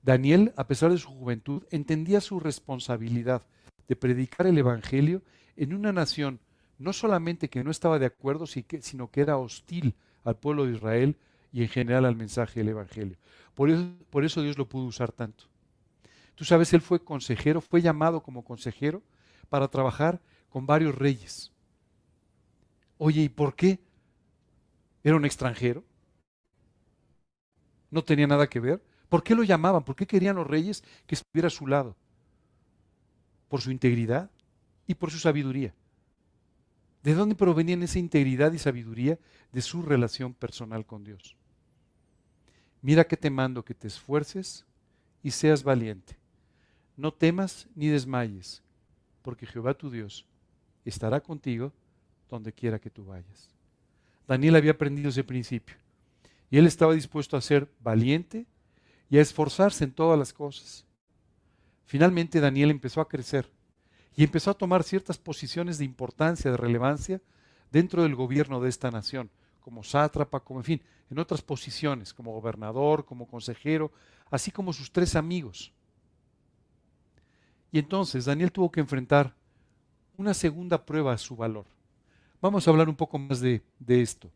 Daniel, a pesar de su juventud, entendía su responsabilidad de predicar el Evangelio en una nación no solamente que no estaba de acuerdo, sino que era hostil al pueblo de Israel y en general al mensaje del Evangelio. Por eso, por eso Dios lo pudo usar tanto. Tú sabes, él fue consejero, fue llamado como consejero para trabajar con varios reyes. Oye, ¿y por qué? ¿Era un extranjero? ¿No tenía nada que ver? ¿Por qué lo llamaban? ¿Por qué querían los reyes que estuviera a su lado? Por su integridad y por su sabiduría. ¿De dónde provenían esa integridad y sabiduría? De su relación personal con Dios. Mira que te mando que te esfuerces y seas valiente. No temas ni desmayes, porque Jehová tu Dios estará contigo donde quiera que tú vayas. Daniel había aprendido ese principio y él estaba dispuesto a ser valiente y a esforzarse en todas las cosas. Finalmente Daniel empezó a crecer y empezó a tomar ciertas posiciones de importancia, de relevancia dentro del gobierno de esta nación, como sátrapa, como en fin, en otras posiciones, como gobernador, como consejero, así como sus tres amigos. Y entonces Daniel tuvo que enfrentar una segunda prueba a su valor. Vamos a hablar un poco más de, esto.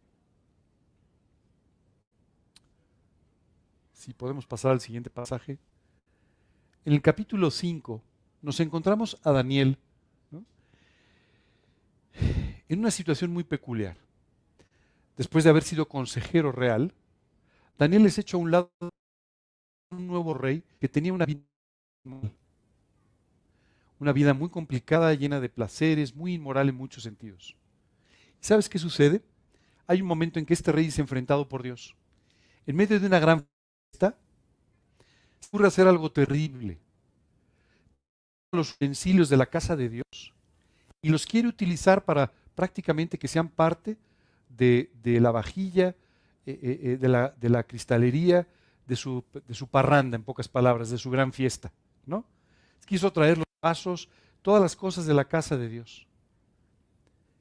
Si podemos pasar al siguiente pasaje. En el capítulo 5 nos encontramos a Daniel en una situación muy peculiar. Después de haber sido consejero real, Daniel es hecho a un lado un nuevo rey que tenía una vida, muy complicada, llena de placeres, muy inmoral en muchos sentidos. ¿Sabes qué sucede? Hay un momento en que este rey es enfrentado por Dios. En medio de una gran fiesta, ocurre hacer algo terrible. Los utensilios de la casa de Dios y los quiere utilizar para prácticamente que sean parte de, la vajilla, eh, eh, eh, de, la, de, la, cristalería, de su, de su, parranda, en pocas palabras, de su gran fiesta. ¿no? Quiso traer los vasos, todas las cosas de la casa de Dios.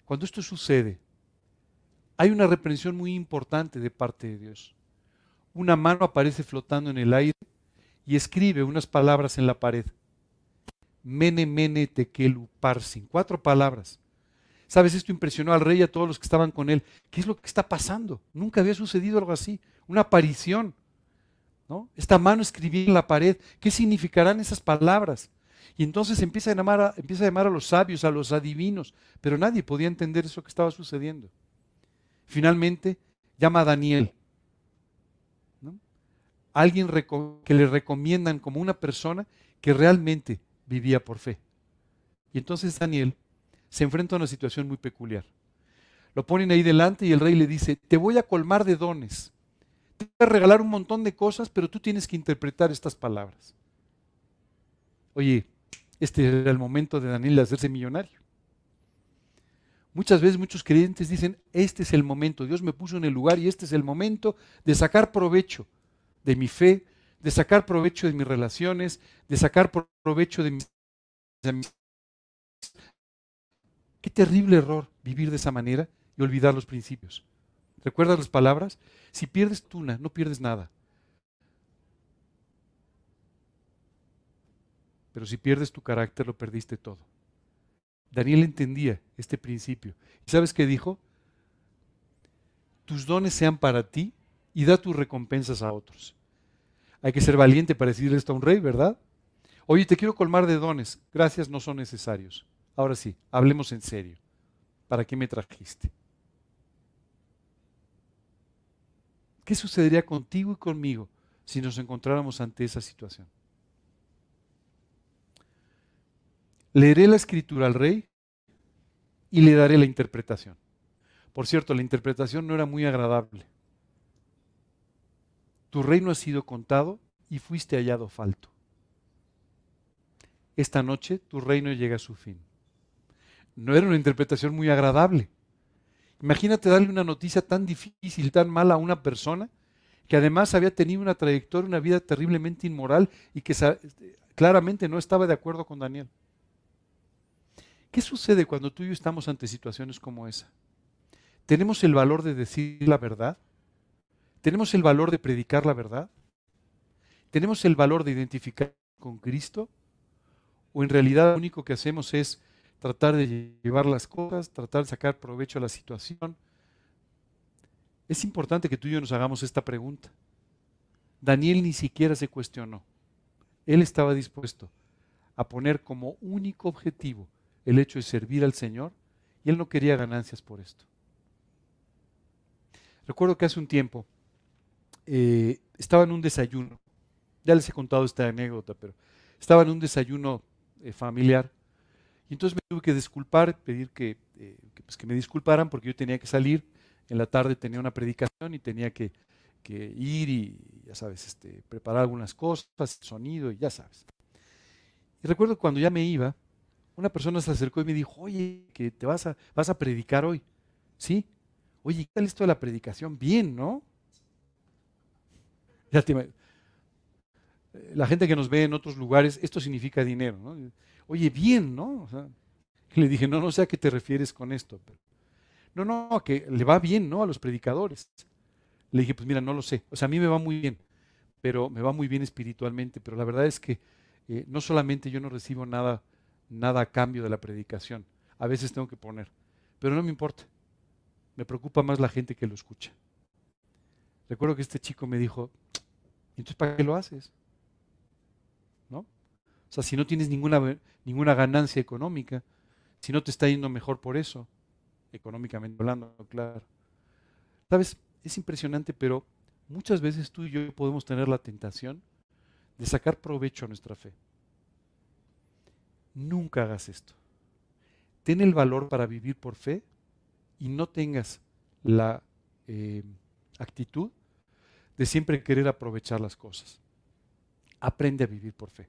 Cuando esto sucede, hay una reprensión muy importante de parte de Dios. Una mano aparece flotando en el aire y escribe unas palabras en la pared. Mene, mene, parsin. Cuatro palabras. ¿Sabes? Esto impresionó al rey y a todos los que estaban con él. ¿Qué es lo que está pasando? Nunca había sucedido algo así. Una aparición. ¿no? Esta mano escribía en la pared. ¿Qué significarán esas palabras? Y entonces empieza a, llamar a, empieza a llamar a los sabios, a los adivinos, pero nadie podía entender eso que estaba sucediendo. Finalmente llama a Daniel, alguien que le recomiendan como una persona que realmente vivía por fe. Y entonces Daniel se enfrenta a una situación muy peculiar. Lo ponen ahí delante y el rey le dice, te voy a colmar de dones. Te voy a regalar un montón de cosas, pero tú tienes que interpretar estas palabras. Oye, este era el momento de Daniel de hacerse millonario. Muchas veces muchos creyentes dicen, este es el momento, Dios me puso en el lugar y este es el momento de sacar provecho de mi fe, de sacar provecho de mis relaciones, de sacar provecho de mis Qué terrible error vivir de esa manera y olvidar los principios. ¿Recuerdas las palabras? Si pierdes tuna, no pierdes nada. Pero si pierdes tu carácter, lo perdiste todo. Daniel entendía este principio. ¿Y sabes qué dijo? Tus dones sean para ti y da tus recompensas a otros. Hay que ser valiente para decirle esto a un rey, ¿verdad? Oye, te quiero colmar de dones. Gracias, no son necesarios. Ahora sí, hablemos en serio. ¿Para qué me trajiste? ¿Qué sucedería contigo y conmigo si nos encontráramos ante esa situación? Leeré la escritura al rey y le daré la interpretación. Por cierto, la interpretación no era muy agradable. Tu reino ha sido contado y fuiste hallado falto. Esta noche tu reino llega a su fin. No era una interpretación muy agradable. Imagínate darle una noticia tan difícil, tan mala a una persona que además había tenido una trayectoria, una vida terriblemente inmoral y que claramente no estaba de acuerdo con Daniel. ¿Qué sucede cuando tú y yo estamos ante situaciones como esa? ¿Tenemos el valor de decir la verdad? ¿Tenemos el valor de predicar la verdad? ¿Tenemos el valor de identificar con Cristo? ¿O en realidad lo único que hacemos es tratar de llevar las cosas, tratar de sacar provecho a la situación? Es importante que tú y yo nos hagamos esta pregunta. Daniel ni siquiera se cuestionó. Él estaba dispuesto a poner como único objetivo el hecho de servir al Señor y él no quería ganancias por esto. Recuerdo que hace un tiempo eh, estaba en un desayuno, ya les he contado esta anécdota, pero estaba en un desayuno eh, familiar y entonces me tuve que disculpar, pedir que, eh, pues, que, me disculparan porque yo tenía que salir, en la tarde tenía una predicación y tenía que, que ir y, ya sabes, este, preparar algunas cosas, sonido y ya sabes. Y recuerdo cuando ya me iba, una persona se acercó y me dijo, oye, que te vas a, vas a predicar hoy. ¿Sí? Oye, ¿qué tal esto de la predicación? Bien, ¿no? La gente que nos ve en otros lugares, esto significa dinero, ¿no? Oye, bien, ¿no? le dije, no, no sé a qué te refieres con esto. no, no, que le va bien, ¿no? A los predicadores. Le dije, pues mira, no lo sé. O sea, a mí me va muy bien, pero me va muy bien espiritualmente, pero la verdad es que eh, no solamente yo no recibo nada nada a cambio de la predicación. A veces tengo que poner, pero no me importa. Me preocupa más la gente que lo escucha. Recuerdo que este chico me dijo, entonces ¿para qué lo haces? O sea, si no tienes ninguna, ninguna ganancia económica, si no te está yendo mejor por eso, económicamente hablando, claro. Sabes, es impresionante, pero muchas veces tú y yo podemos tener la tentación de sacar provecho a nuestra fe. Nunca hagas esto. Ten el valor para vivir por fe y no tengas la eh, actitud de siempre querer aprovechar las cosas. Aprende a vivir por fe.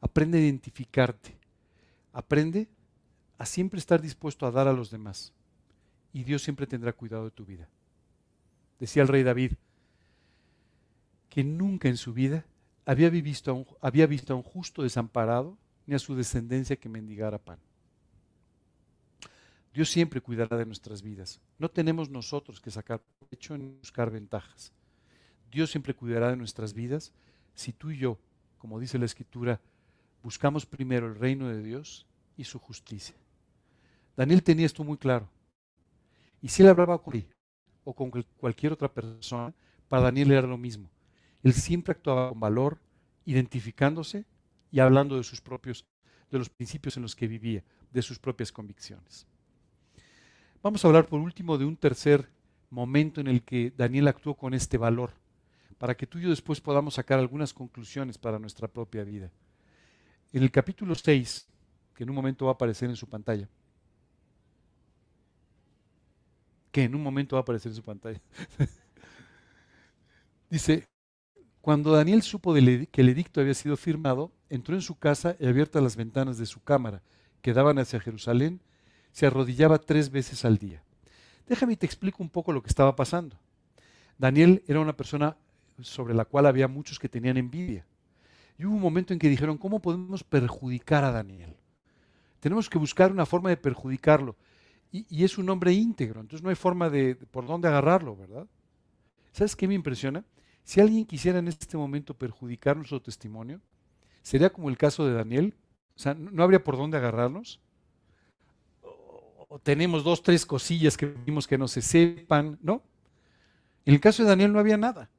Aprende a identificarte. Aprende a siempre estar dispuesto a dar a los demás. Y Dios siempre tendrá cuidado de tu vida. Decía el rey David que nunca en su vida había visto a un, justo desamparado ni a su descendencia que mendigara pan. Dios siempre cuidará de nuestras vidas. No tenemos nosotros que sacar provecho en buscar ventajas. Dios siempre cuidará de nuestras vidas si tú y yo, como dice la Escritura, buscamos primero el reino de Dios y su justicia. Daniel tenía esto muy claro. Y si él hablaba con él o con cualquier otra persona, para Daniel era lo mismo. Él siempre actuaba con valor, identificándose y hablando de sus propios, de los principios en los que vivía, de sus propias convicciones. Vamos a hablar por último de un tercer momento en el que Daniel actuó con este valor, para que tú y yo después podamos sacar algunas conclusiones para nuestra propia vida. En el capítulo 6, que en un momento va a aparecer en su pantalla, que en un momento va a aparecer en su pantalla. Dice, cuando Daniel supo que el edicto había sido firmado, entró en su casa y abiertas las ventanas de su cámara, que daban hacia Jerusalén, se arrodillaba tres veces al día. Déjame te explico un poco lo que estaba pasando. Daniel era una persona sobre la cual había muchos que tenían envidia. Y hubo un momento en que dijeron, ¿cómo podemos perjudicar a Daniel? Tenemos que buscar una forma de perjudicarlo. Y, es un hombre íntegro, entonces no hay forma de, por dónde agarrarlo, ¿verdad? ¿Sabes qué me impresiona? Si alguien quisiera en este momento perjudicar nuestro testimonio, sería como el caso de Daniel. O sea, no, habría por dónde agarrarnos. O, tenemos dos, tres cosillas que vimos que no se sepan, ¿no? En el caso de Daniel no había nada.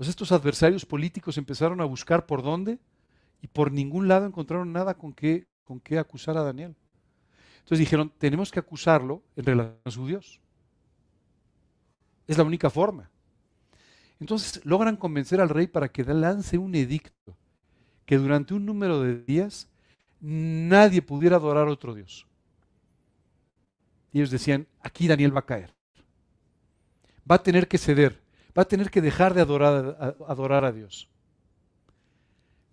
Sea, estos adversarios políticos empezaron a buscar por dónde y por ningún lado encontraron nada con qué, con qué acusar a Daniel. Entonces dijeron, tenemos que acusarlo en relación a su Dios. Es la única forma. Entonces logran convencer al rey para que lance un edicto que durante un número de días nadie pudiera adorar a otro Dios. Y ellos decían, aquí Daniel va a caer. Va a tener que ceder, va a tener que dejar de adorar a, Dios.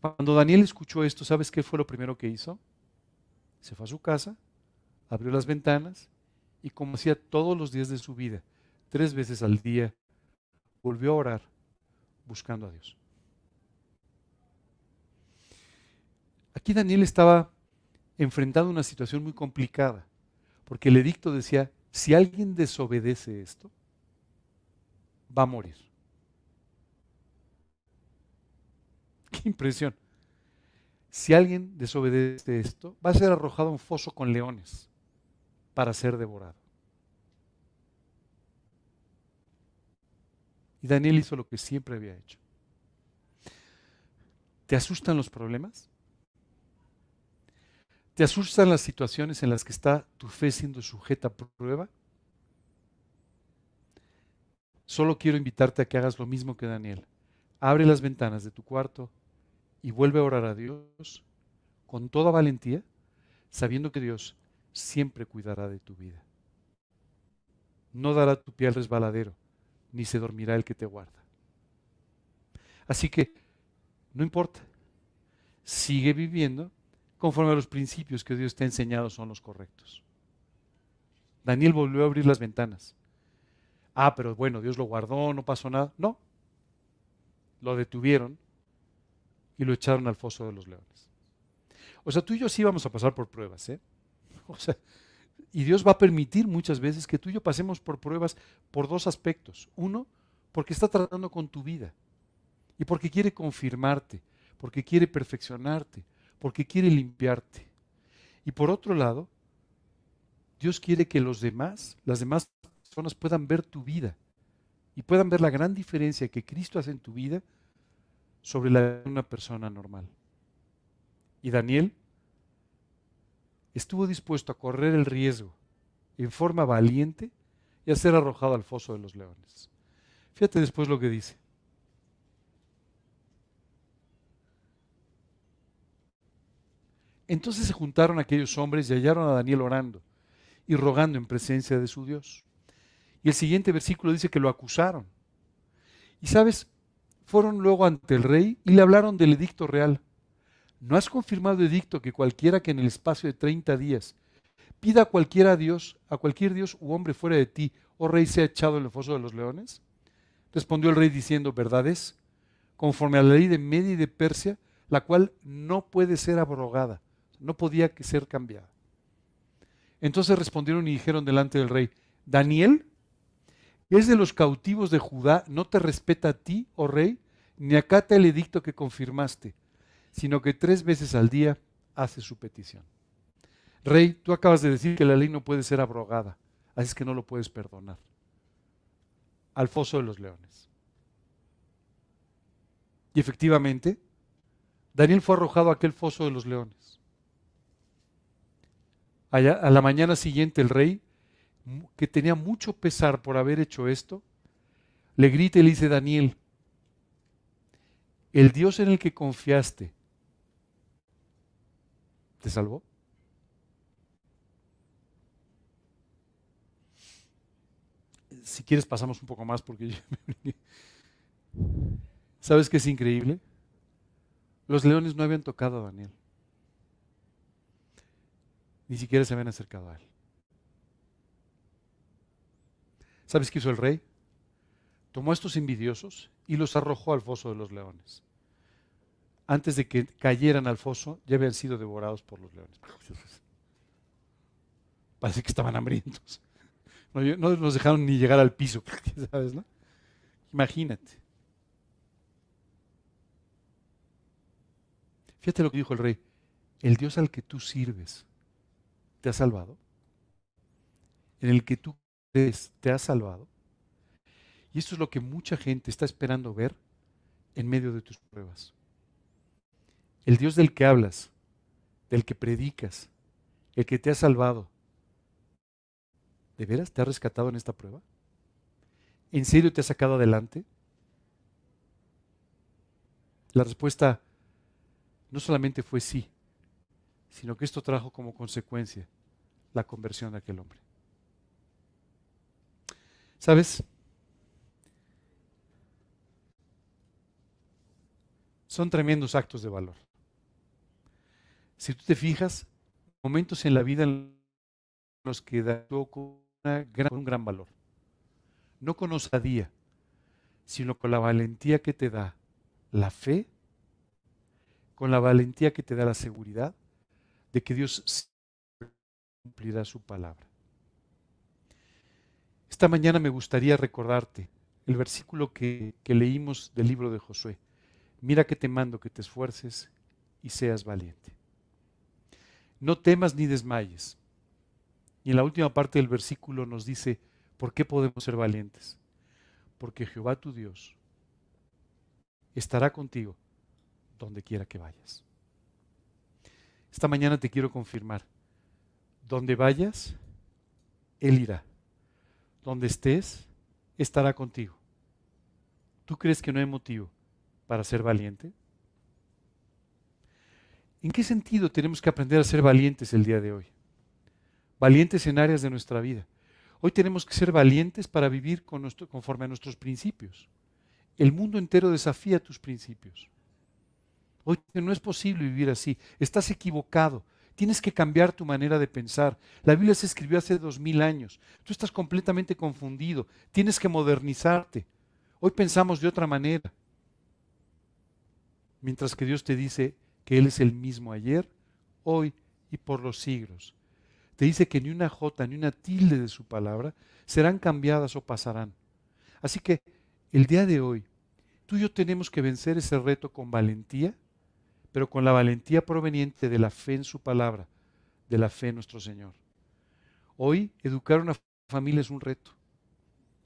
Cuando Daniel escuchó esto, ¿sabes qué fue lo primero que hizo? Se fue a su casa, abrió las ventanas y como hacía todos los días de su vida, tres veces al día, volvió a orar buscando a Dios. Aquí Daniel estaba enfrentando una situación muy complicada, porque el edicto decía, si alguien desobedece esto, va a morir. Qué impresión. Si alguien desobedece esto, va a ser arrojado a un foso con leones para ser devorado. Y Daniel hizo lo que siempre había hecho. ¿Te asustan los problemas? ¿Te asustan las situaciones en las que está tu fe siendo sujeta a prueba? Solo quiero invitarte a que hagas lo mismo que Daniel. Abre las ventanas de tu cuarto y vuelve a orar a Dios con toda valentía, sabiendo que Dios siempre cuidará de tu vida. No dará tu pie al resbaladero, ni se dormirá el que te guarda. Así que, no importa, sigue viviendo conforme a los principios que Dios te ha enseñado son los correctos. Daniel volvió a abrir las ventanas. Ah, pero bueno, Dios lo guardó, no pasó nada. No, lo detuvieron y lo echaron al foso de los leones. O sea, tú y yo sí vamos a pasar por pruebas, ¿eh? O sea, y Dios va a permitir muchas veces que tú y yo pasemos por pruebas por dos aspectos. Uno, porque está tratando con tu vida y porque quiere confirmarte, porque quiere perfeccionarte, porque quiere limpiarte. Y por otro lado, Dios quiere que los demás, las demás personas puedan ver tu vida y puedan ver la gran diferencia que Cristo hace en tu vida sobre la de una persona normal. Y Daniel estuvo dispuesto a correr el riesgo en forma valiente y a ser arrojado al foso de los leones. Fíjate después lo que dice. Entonces se juntaron aquellos hombres y hallaron a Daniel orando y rogando en presencia de su Dios. Y el siguiente versículo dice que lo acusaron. Y sabes, fueron luego ante el rey y le hablaron del edicto real. ¿No has confirmado edicto que cualquiera que en el espacio de 30 días pida a cualquiera Dios, a cualquier Dios u hombre fuera de ti, oh rey, sea echado en el foso de los leones? Respondió el rey diciendo, verdad es, conforme a la ley de Media y de Persia, la cual no puede ser abrogada, no podía ser cambiada. Entonces respondieron y dijeron delante del rey, Daniel, es de los cautivos de Judá, no te respeta a ti, oh rey, ni acata el edicto que confirmaste sino que tres veces al día hace su petición. Rey, tú acabas de decir que la ley no puede ser abrogada, así es que no lo puedes perdonar. Al foso de los leones. Y efectivamente, Daniel fue arrojado a aquel foso de los leones. a la mañana siguiente el rey, que tenía mucho pesar por haber hecho esto, le grita y le dice, Daniel, el Dios en el que confiaste ¿Te salvó? Si quieres pasamos un poco más porque yo ¿Sabes qué es increíble? Los leones no habían tocado a Daniel. Ni siquiera se habían acercado a él. ¿Sabes qué hizo el rey? Tomó a estos envidiosos y los arrojó al foso de los leones. Antes de que cayeran al foso, ya habían sido devorados por los leones. Parece que estaban hambrientos. No, no los dejaron ni llegar al piso. Imagínate. Fíjate lo que dijo el rey. El Dios al que tú sirves te ha salvado. En el que tú te ha salvado. Y esto es lo que mucha gente está esperando ver en medio de tus pruebas. El Dios del que hablas, del que predicas, el que te ha salvado, ¿de veras te ha rescatado en esta prueba? ¿En serio te ha sacado adelante? La respuesta no solamente fue sí, sino que esto trajo como consecuencia la conversión de aquel hombre. ¿Sabes? Son tremendos actos de valor. Si tú te fijas, momentos en la vida en los que da un gran valor. No con osadía, sino con la valentía que te da la fe con la valentía que te da la seguridad de que Dios cumplirá su palabra. Esta mañana me gustaría recordarte el versículo que, leímos del libro de Josué. Mira que te mando que te esfuerces y seas valiente. No temas ni desmayes. Y en la última parte del versículo nos dice, ¿por qué podemos ser valientes? Porque Jehová tu Dios estará contigo donde quiera que vayas. Esta mañana te quiero confirmar, donde vayas, Él irá. Donde estés, estará contigo. ¿Tú crees que no hay motivo para ser valiente? ¿En qué sentido tenemos que aprender a ser valientes el día de hoy? Valientes en áreas de nuestra vida. Hoy tenemos que ser valientes para vivir conforme a nuestros principios. El mundo entero desafía tus principios. Hoy no es posible vivir así. Estás equivocado. Tienes que cambiar tu manera de pensar. La Biblia se escribió hace dos mil años. Tú estás completamente confundido. Tienes que modernizarte. Hoy pensamos de otra manera. Mientras que Dios te dice que Él es el mismo ayer, hoy y por los siglos. Te dice que ni una jota ni una tilde de su palabra serán cambiadas o pasarán. Así que el día de hoy, tú y yo tenemos que vencer ese reto con valentía pero con la valentía proveniente de la fe en su palabra, de la fe en nuestro Señor. Hoy educar a una familia es un reto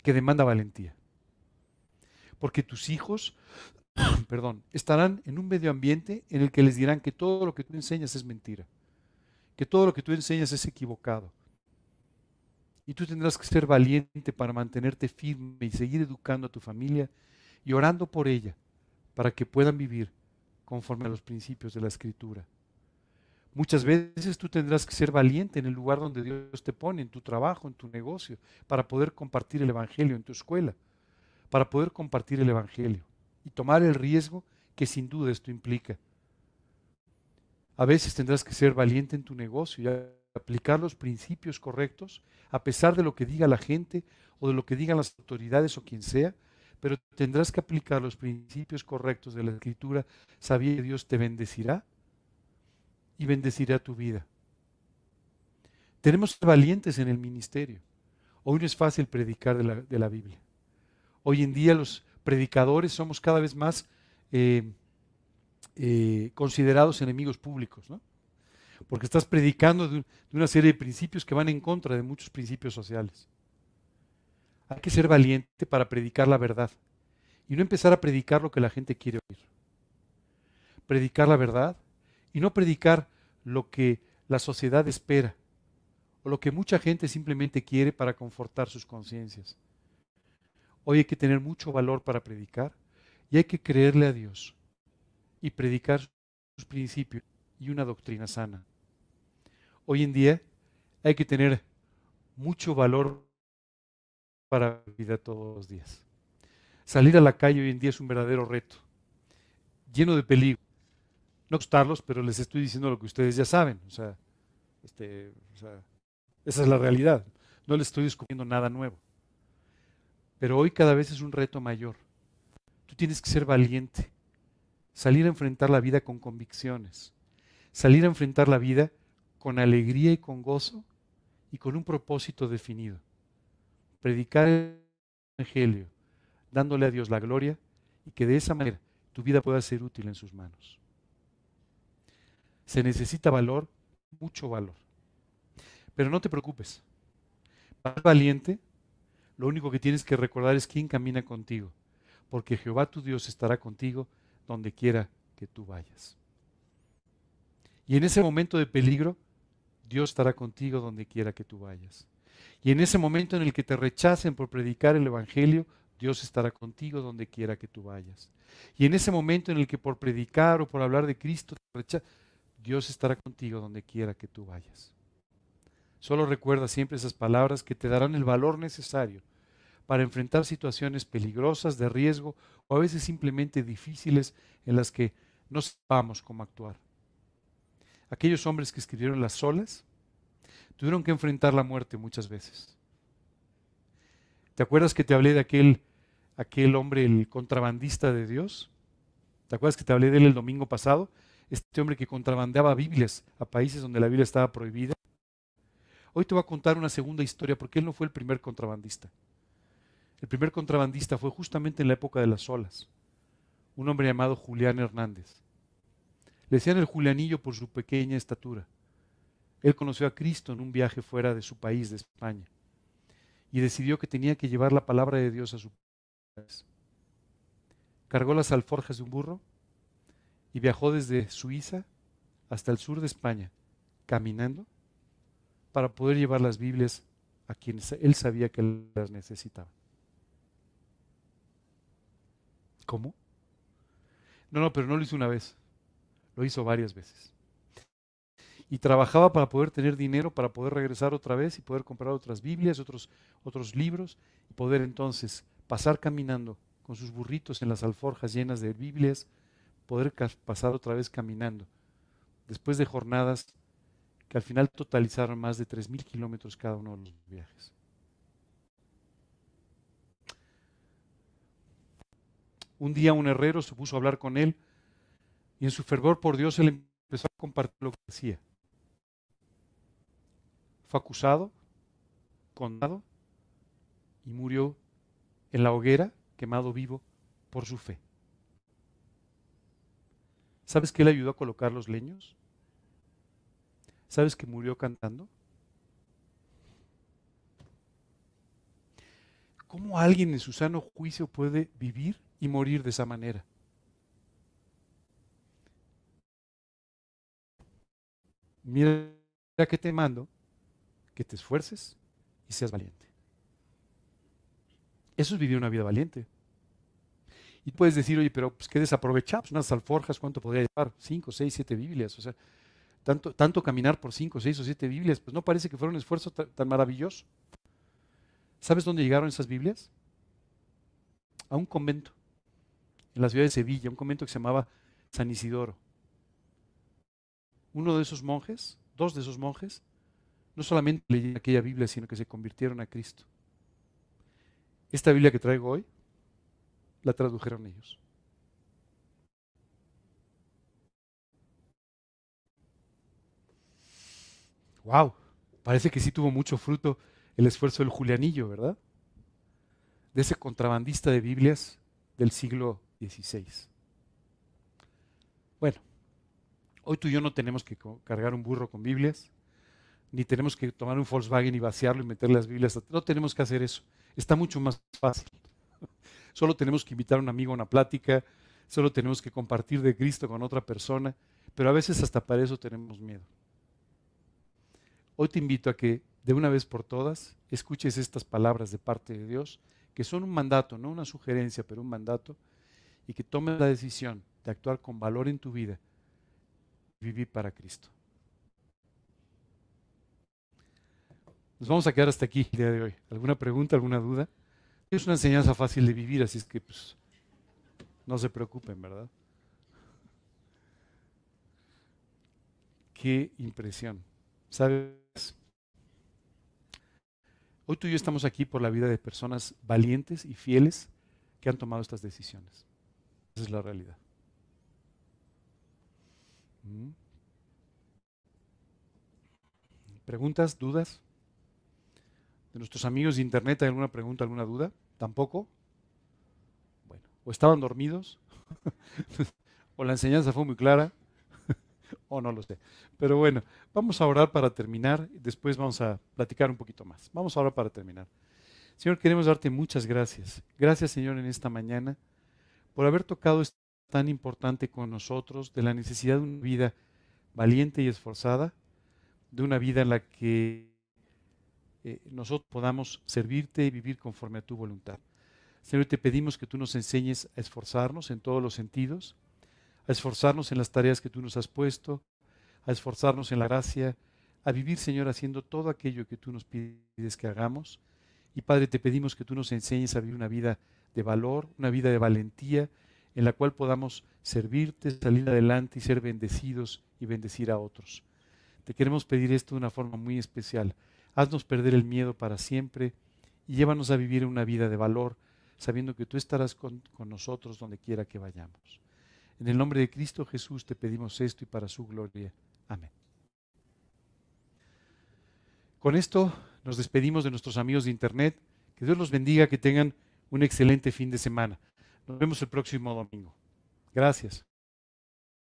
que demanda valentía. Porque tus hijos, perdón, estarán en un medio ambiente en el que les dirán que todo lo que tú enseñas es mentira, que todo lo que tú enseñas es equivocado. Y tú tendrás que ser valiente para mantenerte firme y seguir educando a tu familia y orando por ella para que puedan vivir conforme a los principios de la escritura. Muchas veces tú tendrás que ser valiente en el lugar donde Dios te pone, en tu trabajo, en tu negocio, para poder compartir el Evangelio en tu escuela, para poder compartir el Evangelio y tomar el riesgo que sin duda esto implica. A veces tendrás que ser valiente en tu negocio y aplicar los principios correctos, a pesar de lo que diga la gente o de lo que digan las autoridades o quien sea, pero tendrás que aplicar los principios correctos de la escritura, sabiendo que Dios te bendecirá y bendecirá tu vida. Tenemos valientes en el ministerio. Hoy no es fácil predicar de la, Biblia. Hoy en día los predicadores somos cada vez más eh, eh, considerados enemigos públicos, ¿no? Porque estás predicando de una serie de principios que van en contra de muchos principios sociales. Hay que ser valiente para predicar la verdad y no empezar a predicar lo que la gente quiere oír. Predicar la verdad y no predicar lo que la sociedad espera o lo que mucha gente simplemente quiere para confortar sus conciencias. Hoy hay que tener mucho valor para predicar y hay que creerle a Dios y predicar sus principios y una doctrina sana. Hoy en día hay que tener mucho valor para la vida todos los días. Salir a la calle hoy en día es un verdadero reto, lleno de peligro. No gustarlos, pero les estoy diciendo lo que ustedes ya saben. O sea, este, esa es la realidad. No les estoy descubriendo nada nuevo. Pero hoy cada vez es un reto mayor. Tú tienes que ser valiente, salir a enfrentar la vida con convicciones, salir a enfrentar la vida con alegría y con gozo y con un propósito definido. Predicar el Evangelio, dándole a Dios la gloria y que de esa manera tu vida pueda ser útil en sus manos. Se necesita valor, mucho valor. Pero no te preocupes. Para ser valiente, lo único que tienes que recordar es quién camina contigo, porque Jehová tu Dios estará contigo donde quiera que tú vayas. Y en ese momento de peligro, Dios estará contigo donde quiera que tú vayas. Y en ese momento en el que te rechacen por predicar el Evangelio, Dios estará contigo donde quiera que tú vayas. Y en ese momento en el que por predicar o por hablar de Cristo te rechacen, Dios estará contigo donde quiera que tú vayas. Solo recuerda siempre esas palabras que te darán el valor necesario para enfrentar situaciones peligrosas, de riesgo o a veces simplemente difíciles en las que no sepamos cómo actuar. Aquellos hombres que escribieron las solas tuvieron que enfrentar la muerte muchas veces. ¿Te acuerdas que te hablé de aquel, aquel hombre, el contrabandista de Dios? ¿Te acuerdas que te hablé de él el domingo pasado? Este hombre que contrabandeaba Biblias a países donde la Biblia estaba prohibida. Hoy te voy a contar una segunda historia porque él no fue el primer contrabandista. El primer contrabandista fue justamente en la época de las olas, un hombre llamado Julián Hernández. Le decían el Julianillo por su pequeña estatura. Él conoció a Cristo en un viaje fuera de su país, de España, y decidió que tenía que llevar la palabra de Dios a su país. Cargó las alforjas de un burro y viajó desde Suiza hasta el sur de España, caminando para poder llevar las Biblias a quienes él sabía que las necesitaba. ¿Cómo? No, no, pero no lo hizo una vez, lo hizo varias veces. Y trabajaba para poder tener dinero, para poder regresar otra vez y poder comprar otras Biblias, otros, otros libros, y poder entonces pasar caminando con sus burritos en las alforjas llenas de Biblias, poder pasar otra vez caminando, después de jornadas que al final totalizaron más de 3.000 kilómetros cada uno de los viajes. Un día un herrero se puso a hablar con él y en su fervor por Dios él empezó a compartir lo que hacía. Fue acusado, condenado y murió en la hoguera, quemado vivo por su fe. ¿Sabes que él ayudó a colocar los leños? ¿Sabes que murió cantando? ¿Cómo alguien en su sano juicio puede vivir y morir de esa manera? Mira que te mando que te esfuerces y seas valiente. Eso es vivir una vida valiente. Y puedes decir, oye, pero pues, qué desaprovechado, pues, unas alforjas, ¿cuánto podría llevar? Cinco, seis, siete Biblias. O sea, tanto, tanto caminar por cinco, seis o siete Biblias, pues no parece que fuera un esfuerzo tan maravilloso. ¿Sabes dónde llegaron esas Biblias? A un convento, en la ciudad de Sevilla, un convento que se llamaba San Isidoro. Uno de esos monjes, dos de esos monjes, no solamente leyeron aquella Biblia, sino que se convirtieron a Cristo. Esta Biblia que traigo hoy, la tradujeron ellos. Wow, parece que sí tuvo mucho fruto el esfuerzo del Julianillo, ¿verdad? De ese contrabandista de Biblias del siglo XVI. Bueno, hoy tú y yo no tenemos que cargar un burro con Biblias, ni tenemos que tomar un Volkswagen y vaciarlo y meter las Biblias. No tenemos que hacer eso. Está mucho más fácil. Solo tenemos que invitar a un amigo a una plática, solo tenemos que compartir de Cristo con otra persona, pero a veces hasta para eso tenemos miedo. Hoy te invito a que de una vez por todas escuches estas palabras de parte de Dios, que son un mandato, no una sugerencia, pero un mandato, y que tomes la decisión de actuar con valor en tu vida y vivir para Cristo. Nos vamos a quedar hasta aquí el día de hoy. ¿Alguna pregunta, alguna duda? Es una enseñanza fácil de vivir, así es que pues, no se preocupen, ¿verdad? Qué impresión. ¿Sabes? Hoy tú y yo estamos aquí por la vida de personas valientes y fieles que han tomado estas decisiones. Esa es la realidad. ¿Mm? ¿Preguntas, dudas? ¿De nuestros amigos de internet hay alguna pregunta, alguna duda? ¿Tampoco? Bueno, o estaban dormidos, o la enseñanza fue muy clara, o no lo sé. Pero bueno, vamos a orar para terminar y después vamos a platicar un poquito más. Vamos a orar para terminar. Señor, queremos darte muchas gracias. Gracias, Señor, en esta mañana por haber tocado esto tan importante con nosotros de la necesidad de una vida valiente y esforzada, de una vida en la que eh, nosotros podamos servirte y vivir conforme a tu voluntad. Señor, te pedimos que tú nos enseñes a esforzarnos en todos los sentidos, a esforzarnos en las tareas que tú nos has puesto, a esforzarnos en la gracia, a vivir, Señor, haciendo todo aquello que tú nos pides que hagamos. Y Padre, te pedimos que tú nos enseñes a vivir una vida de valor, una vida de valentía, en la cual podamos servirte, salir adelante y ser bendecidos y bendecir a otros. Te queremos pedir esto de una forma muy especial. Haznos perder el miedo para siempre y llévanos a vivir una vida de valor, sabiendo que tú estarás con, nosotros donde quiera que vayamos. En el nombre de Cristo Jesús te pedimos esto y para su gloria. Amén. Con esto nos despedimos de nuestros amigos de Internet. Que Dios los bendiga, que tengan un excelente fin de semana. Nos vemos el próximo domingo. Gracias.